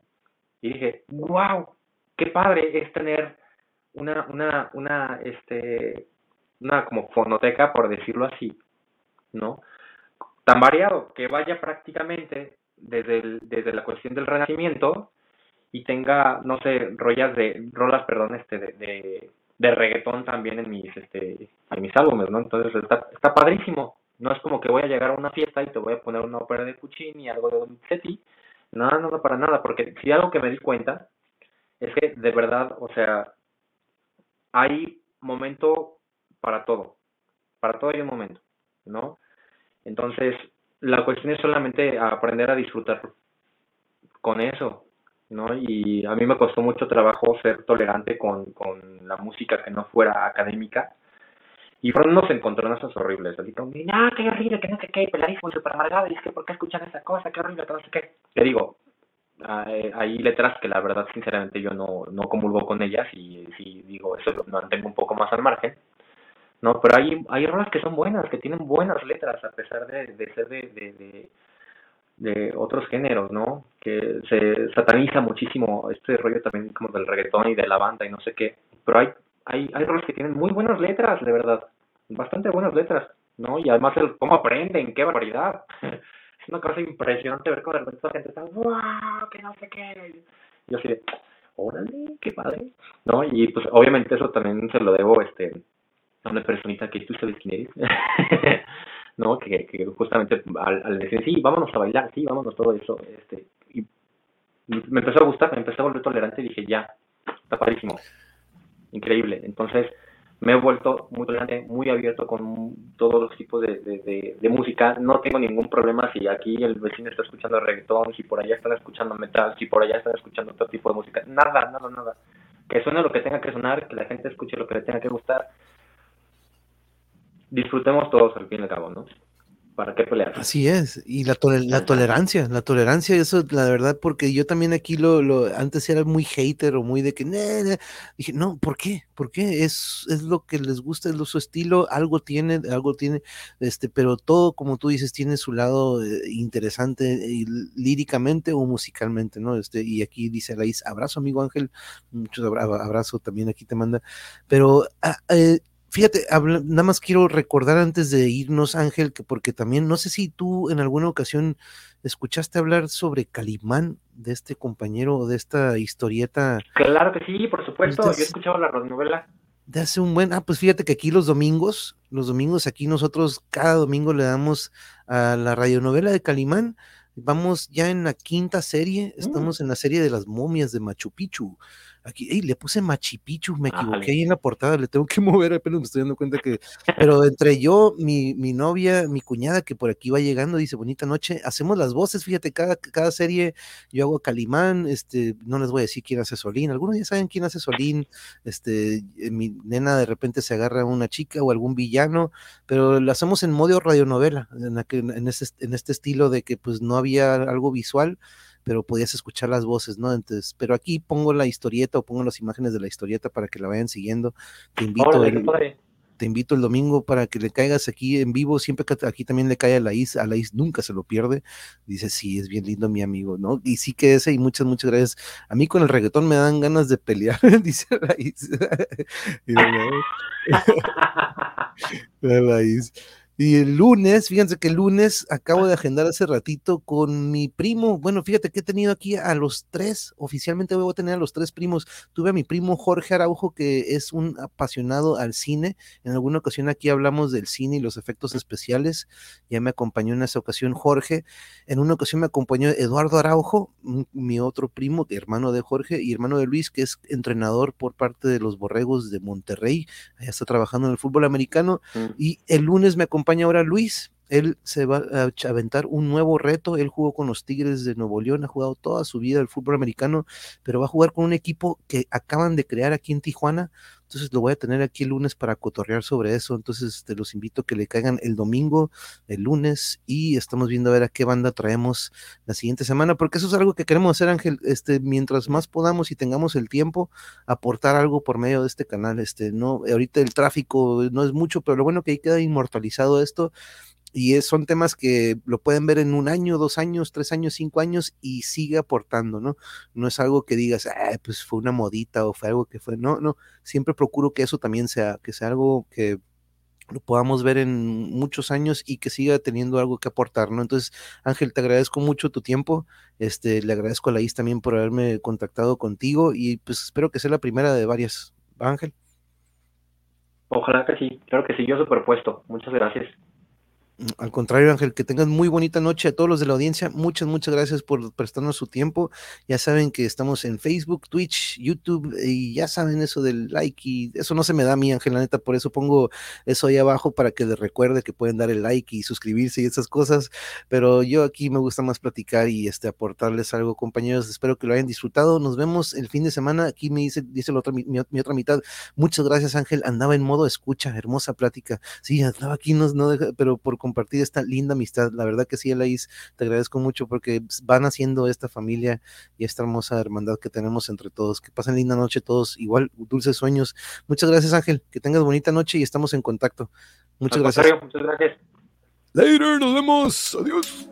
Y dije, wow, qué padre es tener una, una, una, este, una como fonoteca, por decirlo así, ¿no? Tan variado que vaya prácticamente desde, el, desde la cuestión del renacimiento y tenga, no sé, rollas de, rolas, perdón, este, de, de, reggaetón también en mis, este, en mis álbumes, ¿no? Entonces está, está padrísimo. No es como que voy a llegar a una fiesta y te voy a poner una ópera de Puccini, algo de Donizetti. No, no, no, para nada, porque si algo que me di cuenta es que de verdad, o sea, hay momento para todo. Para todo hay un momento, ¿no? Entonces, la cuestión es solamente aprender a disfrutar con eso, ¿no? Y a mí me costó mucho trabajo ser tolerante con, con la música que no fuera académica. Y fueron unos encontronazos horribles, así como, ah, qué horrible, que no sé qué, peladísimo, super amargado, y es que, ¿por qué escuchan esa cosa? Qué horrible, que no sé qué. Te digo, hay letras que la verdad, sinceramente, yo no, no comulgo con ellas y si digo, eso lo mantengo un poco más al margen. No, pero hay, hay rolas que son buenas, que tienen buenas letras, a pesar de, de ser de, de, de, otros géneros, ¿no? Que se sataniza muchísimo este rollo también como del reggaetón y de la banda y no sé qué. Pero hay, hay, hay rolas que tienen muy buenas letras, de verdad. Bastante buenas letras, ¿no? Y además el cómo aprenden, qué barbaridad. (laughs) es una cosa impresionante ver cómo de repente la gente está, wow, que no sé qué. Yo así órale, qué padre. ¿No? Y pues obviamente eso también se lo debo este a una personita que tú sabes quién eres. ¿No? Que, que justamente al, al, decir, sí, vámonos a bailar, sí, vámonos todo eso. Este, y me empezó a gustar, me empezó a volver tolerante y dije, ya, está padrísimo. Increíble. Entonces, me he vuelto muy tolerante, muy abierto con todos los tipos de, de, música. No tengo ningún problema si aquí el vecino está escuchando reggaetón, si por allá están escuchando metal, si por allá están escuchando otro tipo de música. Nada, nada, nada. Que suene lo que tenga que sonar, que la gente escuche lo que le tenga que gustar. Disfrutemos todos al fin y al cabo, ¿no? ¿Para qué pelear? Así es, y la, la tolerancia, la tolerancia, eso la verdad, porque yo también aquí lo, lo antes era muy hater o muy de que, dije, no, ¿por qué? ¿Por qué? Es, es lo que les gusta, es lo, su estilo, algo tiene, algo tiene, este, pero todo, como tú dices, tiene su lado eh, interesante y, líricamente o musicalmente, ¿no? Este, y aquí dice Laís, abrazo amigo Ángel, muchos abrazos también aquí te manda, pero ah, eh, Fíjate, nada más quiero recordar antes de irnos, Ángel, que porque también no sé si tú en alguna ocasión escuchaste hablar sobre Calimán, de este compañero, o de esta historieta. Claro que sí, por supuesto, yo he escuchado la novela. De hace un buen, ah, pues fíjate que aquí los domingos, los domingos aquí nosotros cada domingo le damos a la radionovela de Calimán, vamos ya en la quinta serie, mm. estamos en la serie de las momias de Machu Picchu. Aquí, le puse Machipichu, me equivoqué ahí en la portada, le tengo que (laughs) mover, apenas me estoy dando cuenta que. Pero entre yo, mi, mi novia, mi cuñada que por aquí va llegando, dice bonita noche, hacemos las voces, fíjate, cada, cada serie yo hago Calimán, este, no les voy a decir quién hace Solín, algunos ya saben quién hace Solín, este, eh, mi nena de repente se agarra a una chica o algún villano, pero lo hacemos en modo radionovela, en, en, este, en este estilo de que pues no había algo visual pero podías escuchar las voces, ¿no? Entonces, pero aquí pongo la historieta o pongo las imágenes de la historieta para que la vayan siguiendo. Te invito, el, te invito el domingo para que le caigas aquí en vivo, siempre que aquí también le cae a la Is, a la Is nunca se lo pierde. Dice, sí, es bien lindo mi amigo, ¿no? Y sí que ese, y muchas, muchas gracias. A mí con el reggaetón me dan ganas de pelear, (laughs) dice la Is. (laughs) (laughs) la Is. Y el lunes, fíjense que el lunes acabo de agendar hace ratito con mi primo. Bueno, fíjate que he tenido aquí a los tres, oficialmente voy a tener a los tres primos. Tuve a mi primo Jorge Araujo, que es un apasionado al cine. En alguna ocasión aquí hablamos del cine y los efectos especiales. Ya me acompañó en esa ocasión Jorge. En una ocasión me acompañó Eduardo Araujo, mi otro primo, hermano de Jorge y hermano de Luis, que es entrenador por parte de los Borregos de Monterrey. Allá está trabajando en el fútbol americano. Mm. Y el lunes me acompañó acompaña ahora Luis. Él se va a aventar un nuevo reto. Él jugó con los Tigres de Nuevo León, ha jugado toda su vida el fútbol americano, pero va a jugar con un equipo que acaban de crear aquí en Tijuana. Entonces lo voy a tener aquí el lunes para cotorrear sobre eso. Entonces te los invito a que le caigan el domingo, el lunes, y estamos viendo a ver a qué banda traemos la siguiente semana, porque eso es algo que queremos hacer, Ángel. Este, mientras más podamos y tengamos el tiempo, aportar algo por medio de este canal. Este, no, ahorita el tráfico no es mucho, pero lo bueno que ahí queda inmortalizado esto y son temas que lo pueden ver en un año, dos años, tres años, cinco años y sigue aportando, ¿no? No es algo que digas, ah, pues fue una modita o fue algo que fue, no, no, siempre procuro que eso también sea, que sea algo que lo podamos ver en muchos años y que siga teniendo algo que aportar, ¿no? Entonces, Ángel, te agradezco mucho tu tiempo, este, le agradezco a la IS también por haberme contactado contigo y pues espero que sea la primera de varias, Ángel. Ojalá que sí, claro que sí, yo superpuesto, muchas gracias. Al contrario, Ángel, que tengan muy bonita noche a todos los de la audiencia. Muchas, muchas gracias por prestarnos su tiempo. Ya saben que estamos en Facebook, Twitch, YouTube y ya saben eso del like y eso no se me da a mí, Ángel, la neta, por eso pongo eso ahí abajo para que les recuerde que pueden dar el like y suscribirse y esas cosas. Pero yo aquí me gusta más platicar y este aportarles algo, compañeros. Espero que lo hayan disfrutado. Nos vemos el fin de semana. Aquí me dice, dice la otra, mi, mi otra mitad. Muchas gracias, Ángel. Andaba en modo escucha, hermosa plática. Sí, andaba aquí, no, no deja, pero por compartir esta linda amistad. La verdad que sí, Elaís, te agradezco mucho porque van haciendo esta familia y esta hermosa hermandad que tenemos entre todos. Que pasen linda noche todos, igual, dulces sueños. Muchas gracias, Ángel. Que tengas bonita noche y estamos en contacto. Muchas gracias. Muchas gracias. Later, nos vemos. Adiós.